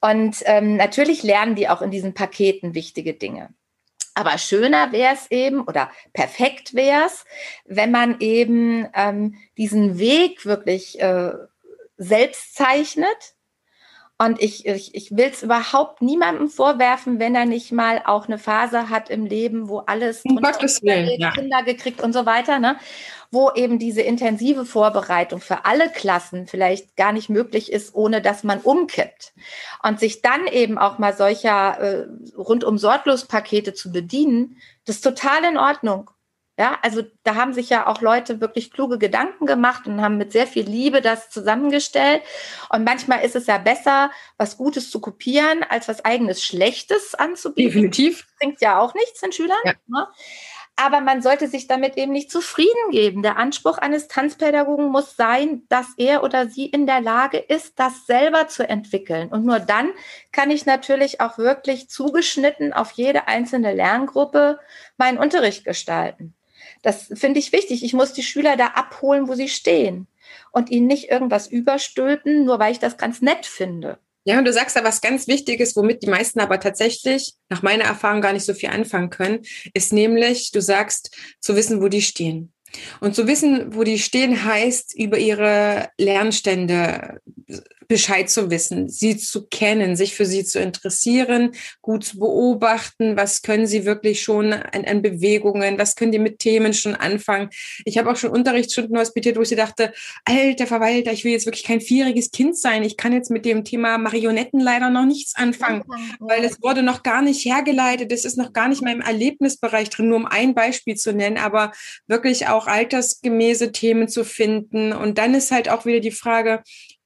Und ähm, natürlich lernen die auch in diesen Paketen wichtige Dinge. Aber schöner wäre es eben oder perfekt wäre es, wenn man eben ähm, diesen Weg wirklich äh, selbst zeichnet und ich, ich, ich will es überhaupt niemandem vorwerfen, wenn er nicht mal auch eine Phase hat im Leben, wo alles um Gottes Willen, ja. Kinder gekriegt und so weiter, ne? wo eben diese intensive Vorbereitung für alle Klassen vielleicht gar nicht möglich ist, ohne dass man umkippt. Und sich dann eben auch mal solcher äh, rundum sorglos Pakete zu bedienen, das ist total in Ordnung. Ja, also da haben sich ja auch Leute wirklich kluge Gedanken gemacht und haben mit sehr viel Liebe das zusammengestellt. Und manchmal ist es ja besser, was Gutes zu kopieren, als was eigenes Schlechtes anzubieten. Definitiv. Bringt ja auch nichts den Schülern. Ja. Ne? Aber man sollte sich damit eben nicht zufrieden geben. Der Anspruch eines Tanzpädagogen muss sein, dass er oder sie in der Lage ist, das selber zu entwickeln. Und nur dann kann ich natürlich auch wirklich zugeschnitten auf jede einzelne Lerngruppe meinen Unterricht gestalten. Das finde ich wichtig. Ich muss die Schüler da abholen, wo sie stehen und ihnen nicht irgendwas überstülpen, nur weil ich das ganz nett finde. Ja, und du sagst da was ganz Wichtiges, womit die meisten aber tatsächlich nach meiner Erfahrung gar nicht so viel anfangen können, ist nämlich, du sagst, zu wissen, wo die stehen. Und zu wissen, wo die stehen, heißt, über ihre Lernstände Bescheid zu wissen, sie zu kennen, sich für sie zu interessieren, gut zu beobachten, was können sie wirklich schon an, an Bewegungen, was können die mit Themen schon anfangen. Ich habe auch schon Unterrichtsstunden hospitiert, wo ich dachte, alter Verwalter, ich will jetzt wirklich kein vierjähriges Kind sein. Ich kann jetzt mit dem Thema Marionetten leider noch nichts anfangen, weil es wurde noch gar nicht hergeleitet. Es ist noch gar nicht in meinem Erlebnisbereich drin, nur um ein Beispiel zu nennen, aber wirklich auch altersgemäße Themen zu finden. Und dann ist halt auch wieder die Frage,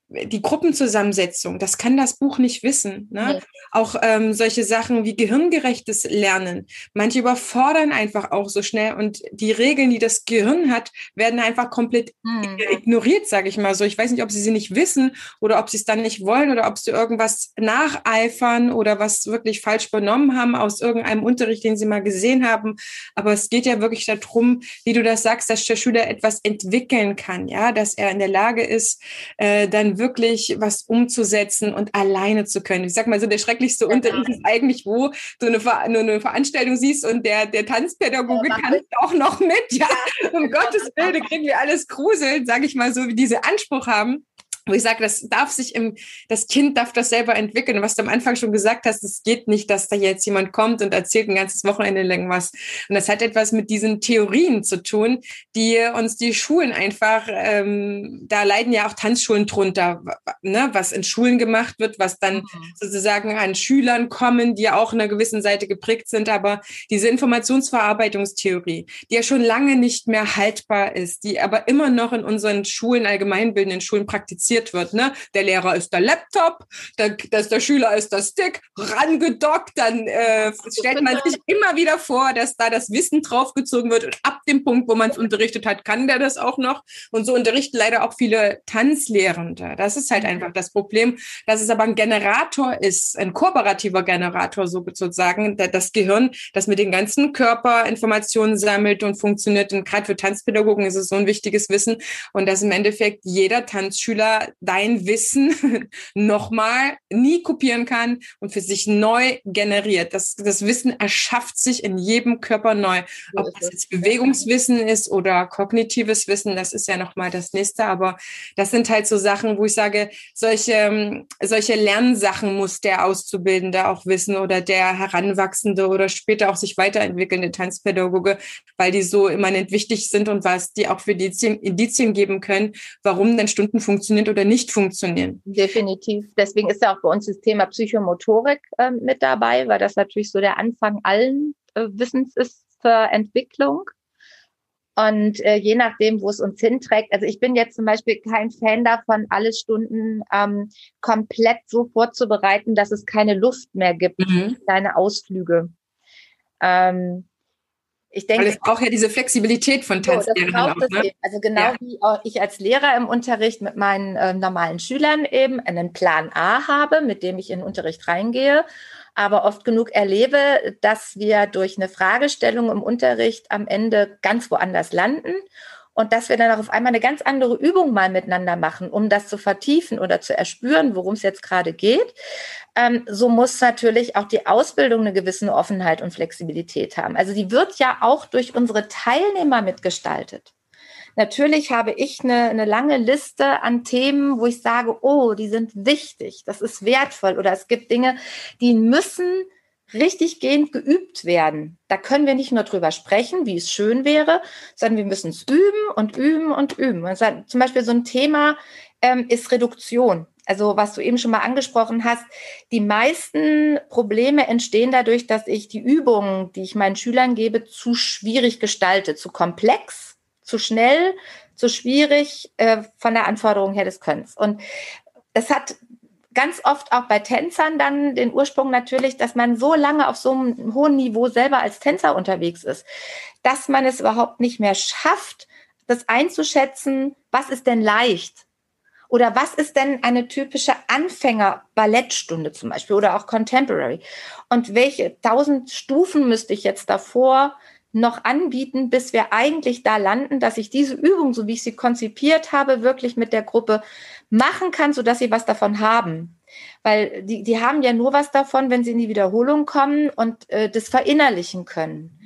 die Gruppenzusammensetzung, das kann das Buch nicht wissen. Ne? Nee. Auch ähm, solche Sachen wie gehirngerechtes Lernen. Manche überfordern einfach auch so schnell und die Regeln, die das Gehirn hat, werden einfach komplett hm. ignoriert, sage ich mal so. Ich weiß nicht, ob sie sie nicht wissen oder ob sie es dann nicht wollen oder ob sie irgendwas nacheifern oder was wirklich falsch benommen haben aus irgendeinem Unterricht, den sie mal gesehen haben. Aber es geht ja wirklich darum, wie du das sagst, dass der Schüler etwas entwickeln kann, ja, dass er in der Lage ist, äh, dann wirklich was umzusetzen und alleine zu können. Ich sag mal so, der schrecklichste Unterricht ist eigentlich, wo du eine, Ver eine Veranstaltung siehst und der, der Tanzpädagoge ja, tanzt auch noch mit. Ja, um Gottes Willen, kriegen wir alles gruseln, sage ich mal so, wie diese Anspruch haben wo ich sage, das darf sich im, das Kind darf das selber entwickeln. was du am Anfang schon gesagt hast, es geht nicht, dass da jetzt jemand kommt und erzählt ein ganzes Wochenende lang was. Und das hat etwas mit diesen Theorien zu tun, die uns die Schulen einfach, ähm, da leiden ja auch Tanzschulen drunter, ne, was in Schulen gemacht wird, was dann mhm. sozusagen an Schülern kommen, die ja auch in einer gewissen Seite geprägt sind. Aber diese Informationsverarbeitungstheorie, die ja schon lange nicht mehr haltbar ist, die aber immer noch in unseren Schulen, allgemeinbildenden Schulen praktiziert kommuniziert wird. Ne? Der Lehrer ist der Laptop, der, das, der Schüler ist der Stick, rangedockt, dann äh, stellt man sich immer wieder vor, dass da das Wissen draufgezogen wird und ab dem Punkt, wo man es unterrichtet hat, kann der das auch noch. Und so unterrichten leider auch viele Tanzlehrende. Das ist halt einfach das Problem, dass es aber ein Generator ist, ein kooperativer Generator sozusagen, das Gehirn, das mit den ganzen Körperinformationen sammelt und funktioniert. Und gerade für Tanzpädagogen ist es so ein wichtiges Wissen und dass im Endeffekt jeder Tanzschüler dein Wissen nochmal nie kopieren kann und für sich neu generiert. Das, das Wissen erschafft sich in jedem Körper neu. Ob das jetzt Bewegungswissen ist oder kognitives Wissen, das ist ja nochmal das nächste. Aber das sind halt so Sachen, wo ich sage, solche, solche Lernsachen muss der Auszubildende auch wissen oder der Heranwachsende oder später auch sich weiterentwickelnde Tanzpädagoge, weil die so immanent wichtig sind und was die auch für Indizien, Indizien geben können, warum denn Stunden funktionieren oder nicht funktionieren. Definitiv. Deswegen ist ja auch bei uns das Thema Psychomotorik äh, mit dabei, weil das natürlich so der Anfang allen äh, Wissens ist für Entwicklung. Und äh, je nachdem, wo es uns hinträgt, also ich bin jetzt zum Beispiel kein Fan davon, alle Stunden ähm, komplett so vorzubereiten, dass es keine Luft mehr gibt, mhm. kleine Ausflüge. Ähm, ich denke, Weil es braucht ja diese Flexibilität von Tanzlehrern so, auch, ne? Also genau ja. wie auch ich als Lehrer im Unterricht mit meinen äh, normalen Schülern eben einen Plan A habe, mit dem ich in den Unterricht reingehe, aber oft genug erlebe, dass wir durch eine Fragestellung im Unterricht am Ende ganz woanders landen und dass wir dann auch auf einmal eine ganz andere Übung mal miteinander machen, um das zu vertiefen oder zu erspüren, worum es jetzt gerade geht. Ähm, so muss natürlich auch die Ausbildung eine gewisse Offenheit und Flexibilität haben. Also die wird ja auch durch unsere Teilnehmer mitgestaltet. Natürlich habe ich eine, eine lange Liste an Themen, wo ich sage, oh, die sind wichtig, das ist wertvoll oder es gibt Dinge, die müssen richtig gehend geübt werden. Da können wir nicht nur drüber sprechen, wie es schön wäre, sondern wir müssen es üben und üben und üben. Und zum Beispiel so ein Thema ähm, ist Reduktion. Also was du eben schon mal angesprochen hast, die meisten Probleme entstehen dadurch, dass ich die Übungen, die ich meinen Schülern gebe, zu schwierig gestalte, zu komplex, zu schnell, zu schwierig äh, von der Anforderung her des Könnens. Und es hat ganz oft auch bei Tänzern dann den Ursprung natürlich, dass man so lange auf so einem hohen Niveau selber als Tänzer unterwegs ist, dass man es überhaupt nicht mehr schafft, das einzuschätzen, was ist denn leicht? Oder was ist denn eine typische Anfänger-Ballettstunde zum Beispiel oder auch Contemporary? Und welche tausend Stufen müsste ich jetzt davor noch anbieten, bis wir eigentlich da landen, dass ich diese Übung, so wie ich sie konzipiert habe, wirklich mit der Gruppe machen kann, sodass sie was davon haben. Weil die, die haben ja nur was davon, wenn sie in die Wiederholung kommen und äh, das verinnerlichen können.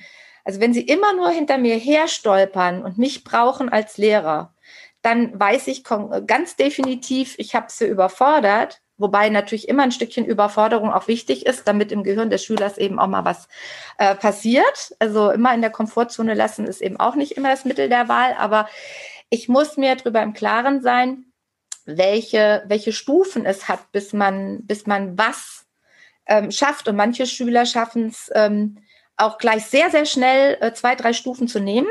Also wenn sie immer nur hinter mir herstolpern und mich brauchen als Lehrer, dann weiß ich ganz definitiv, ich habe sie überfordert, wobei natürlich immer ein Stückchen Überforderung auch wichtig ist, damit im Gehirn des Schülers eben auch mal was äh, passiert. Also immer in der Komfortzone lassen ist eben auch nicht immer das Mittel der Wahl, aber ich muss mir darüber im Klaren sein, welche, welche Stufen es hat, bis man, bis man was ähm, schafft. Und manche Schüler schaffen es ähm, auch gleich sehr, sehr schnell äh, zwei, drei Stufen zu nehmen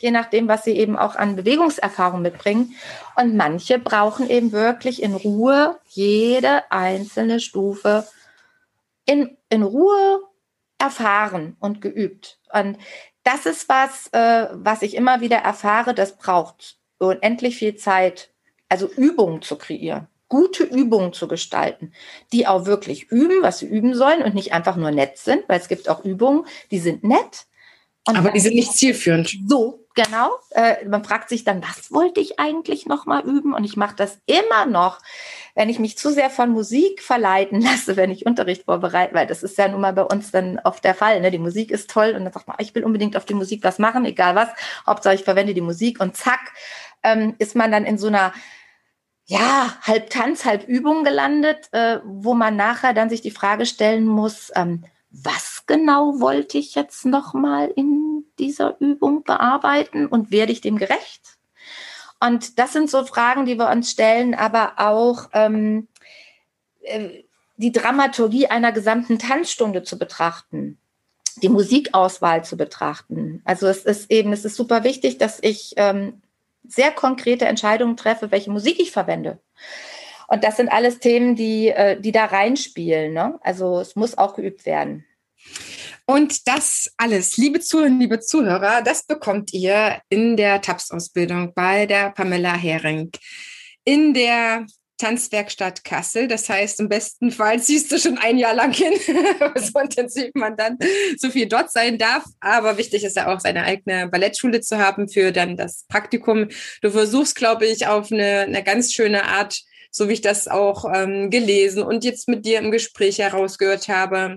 je nachdem, was sie eben auch an Bewegungserfahrung mitbringen. Und manche brauchen eben wirklich in Ruhe jede einzelne Stufe in, in Ruhe erfahren und geübt. Und das ist was, äh, was ich immer wieder erfahre, das braucht unendlich viel Zeit, also Übungen zu kreieren, gute Übungen zu gestalten, die auch wirklich üben, was sie üben sollen und nicht einfach nur nett sind, weil es gibt auch Übungen, die sind nett, und Aber die sind nicht zielführend. So, genau. Äh, man fragt sich dann, was wollte ich eigentlich noch mal üben? Und ich mache das immer noch, wenn ich mich zu sehr von Musik verleiten lasse, wenn ich Unterricht vorbereite, weil das ist ja nun mal bei uns dann oft der Fall. Ne? Die Musik ist toll und dann sagt man, ich will unbedingt auf die Musik was machen, egal was. Hauptsache ich verwende die Musik und zack, ähm, ist man dann in so einer ja, halb Tanz, halb Übung gelandet, äh, wo man nachher dann sich die Frage stellen muss, ähm, was genau wollte ich jetzt nochmal in dieser Übung bearbeiten und werde ich dem gerecht? Und das sind so Fragen, die wir uns stellen, aber auch ähm, äh, die Dramaturgie einer gesamten Tanzstunde zu betrachten, die Musikauswahl zu betrachten. Also es ist eben, es ist super wichtig, dass ich ähm, sehr konkrete Entscheidungen treffe, welche Musik ich verwende. Und das sind alles Themen, die, äh, die da reinspielen. Ne? Also es muss auch geübt werden. Und das alles, liebe Zuhörerinnen, liebe Zuhörer, das bekommt ihr in der TAPS-Ausbildung bei der Pamela Hering in der Tanzwerkstatt Kassel. Das heißt, im besten Fall ziehst du schon ein Jahr lang hin, so intensiv man dann so viel dort sein darf. Aber wichtig ist ja auch, seine eigene Ballettschule zu haben für dann das Praktikum. Du versuchst, glaube ich, auf eine, eine ganz schöne Art so wie ich das auch ähm, gelesen und jetzt mit dir im Gespräch herausgehört habe,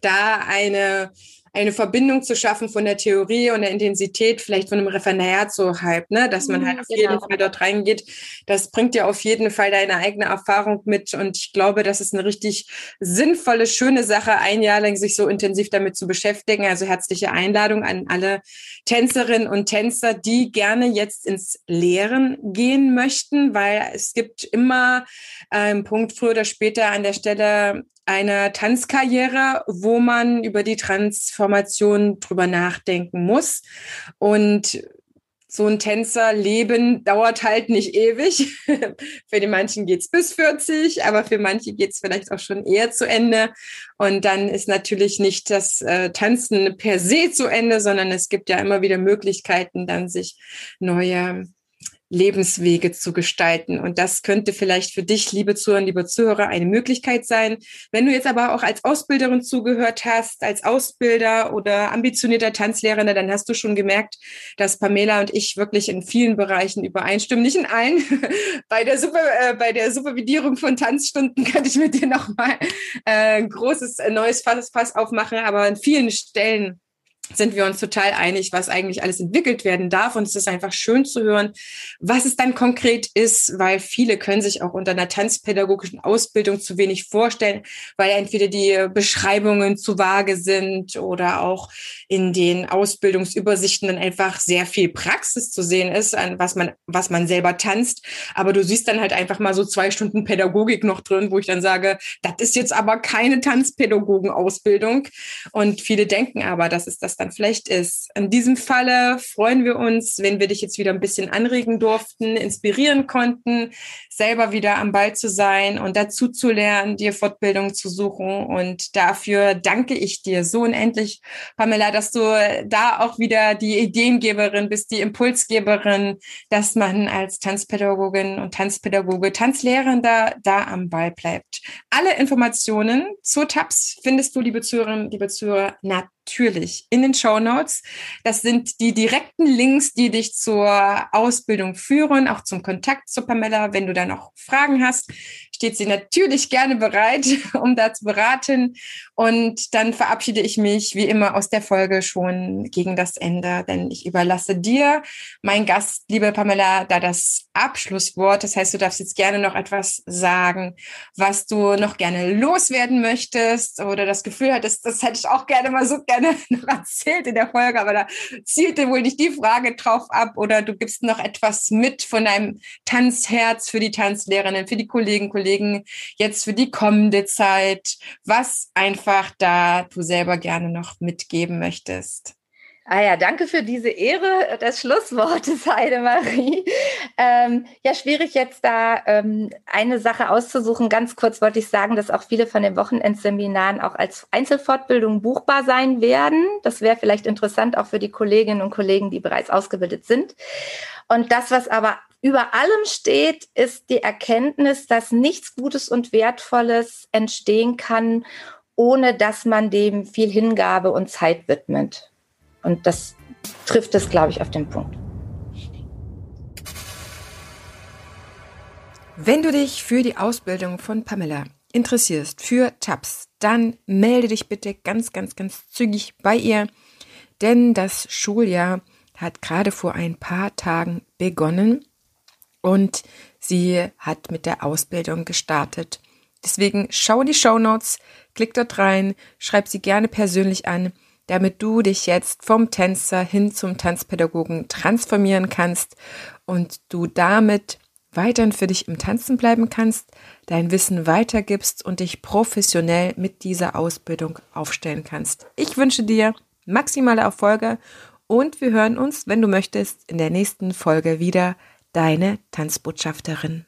da eine eine Verbindung zu schaffen von der Theorie und der Intensität, vielleicht von einem Referendariat so halb, ne, dass man halt mhm, auf genau. jeden Fall dort reingeht. Das bringt ja auf jeden Fall deine eigene Erfahrung mit und ich glaube, das ist eine richtig sinnvolle, schöne Sache, ein Jahr lang sich so intensiv damit zu beschäftigen. Also herzliche Einladung an alle Tänzerinnen und Tänzer, die gerne jetzt ins Lehren gehen möchten, weil es gibt immer einen Punkt früher oder später an der Stelle einer Tanzkarriere, wo man über die Transformation drüber nachdenken muss. Und so ein Tänzerleben dauert halt nicht ewig. für die manchen geht's bis 40, aber für manche geht's vielleicht auch schon eher zu Ende. Und dann ist natürlich nicht das äh, Tanzen per se zu Ende, sondern es gibt ja immer wieder Möglichkeiten, dann sich neue Lebenswege zu gestalten. Und das könnte vielleicht für dich, liebe Zuhörer, liebe Zuhörer, eine Möglichkeit sein. Wenn du jetzt aber auch als Ausbilderin zugehört hast, als Ausbilder oder ambitionierter Tanzlehrer, dann hast du schon gemerkt, dass Pamela und ich wirklich in vielen Bereichen übereinstimmen. Nicht in allen. bei der Super, äh, bei der Supervidierung von Tanzstunden könnte ich mit dir nochmal äh, ein großes neues Fass, Fass aufmachen, aber an vielen Stellen sind wir uns total einig, was eigentlich alles entwickelt werden darf. Und es ist einfach schön zu hören, was es dann konkret ist, weil viele können sich auch unter einer tanzpädagogischen Ausbildung zu wenig vorstellen, weil entweder die Beschreibungen zu vage sind oder auch in den Ausbildungsübersichten dann einfach sehr viel Praxis zu sehen ist, an was man, was man selber tanzt. Aber du siehst dann halt einfach mal so zwei Stunden Pädagogik noch drin, wo ich dann sage, das ist jetzt aber keine Tanzpädagogenausbildung. Und viele denken aber, dass es das dann vielleicht ist. In diesem Falle freuen wir uns, wenn wir dich jetzt wieder ein bisschen anregen durften, inspirieren konnten, selber wieder am Ball zu sein und dazu zu lernen, dir Fortbildung zu suchen. Und dafür danke ich dir so unendlich, Pamela, dass du da auch wieder die Ideengeberin bist, die Impulsgeberin, dass man als Tanzpädagogin und Tanzpädagoge, Tanzlehrender da am Ball bleibt. Alle Informationen zu Tabs findest du, liebe Zuhörerinnen, liebe Zuhörer, natürlich in den Show Notes. Das sind die direkten Links, die dich zur Ausbildung führen, auch zum Kontakt zu Pamela. Wenn du da noch Fragen hast, steht sie natürlich gerne bereit, um da zu beraten. Und dann verabschiede ich mich wie immer aus der Folge schon gegen das Ende, denn ich überlasse dir, mein Gast, liebe Pamela, da das Abschlusswort. Das heißt, du darfst jetzt gerne noch etwas sagen, was du noch gerne loswerden möchtest oder das Gefühl hattest, das hätte ich auch gerne mal so gerne noch erzählt in der Folge, aber da zielte wohl nicht die Frage drauf ab oder du gibst noch etwas mit von deinem Tanzherz für die Tanzlehrerinnen, für die Kollegen, Kollegen jetzt für die kommende Zeit, was einfach da du selber gerne noch mitgeben möchtest. Ah ja, danke für diese Ehre des Schlusswortes, Heidemarie. Ähm, ja, schwierig jetzt da ähm, eine Sache auszusuchen. Ganz kurz wollte ich sagen, dass auch viele von den Wochenendseminaren auch als Einzelfortbildung buchbar sein werden. Das wäre vielleicht interessant auch für die Kolleginnen und Kollegen, die bereits ausgebildet sind. Und das, was aber über allem steht, ist die Erkenntnis, dass nichts Gutes und Wertvolles entstehen kann, ohne dass man dem viel Hingabe und Zeit widmet. Und das trifft es, glaube ich, auf den Punkt. Wenn du dich für die Ausbildung von Pamela interessierst, für TAPS, dann melde dich bitte ganz, ganz, ganz zügig bei ihr, denn das Schuljahr hat gerade vor ein paar Tagen begonnen und sie hat mit der Ausbildung gestartet. Deswegen schau in die Show Notes, klick dort rein, schreib sie gerne persönlich an damit du dich jetzt vom Tänzer hin zum Tanzpädagogen transformieren kannst und du damit weiterhin für dich im Tanzen bleiben kannst, dein Wissen weitergibst und dich professionell mit dieser Ausbildung aufstellen kannst. Ich wünsche dir maximale Erfolge und wir hören uns, wenn du möchtest, in der nächsten Folge wieder. Deine Tanzbotschafterin.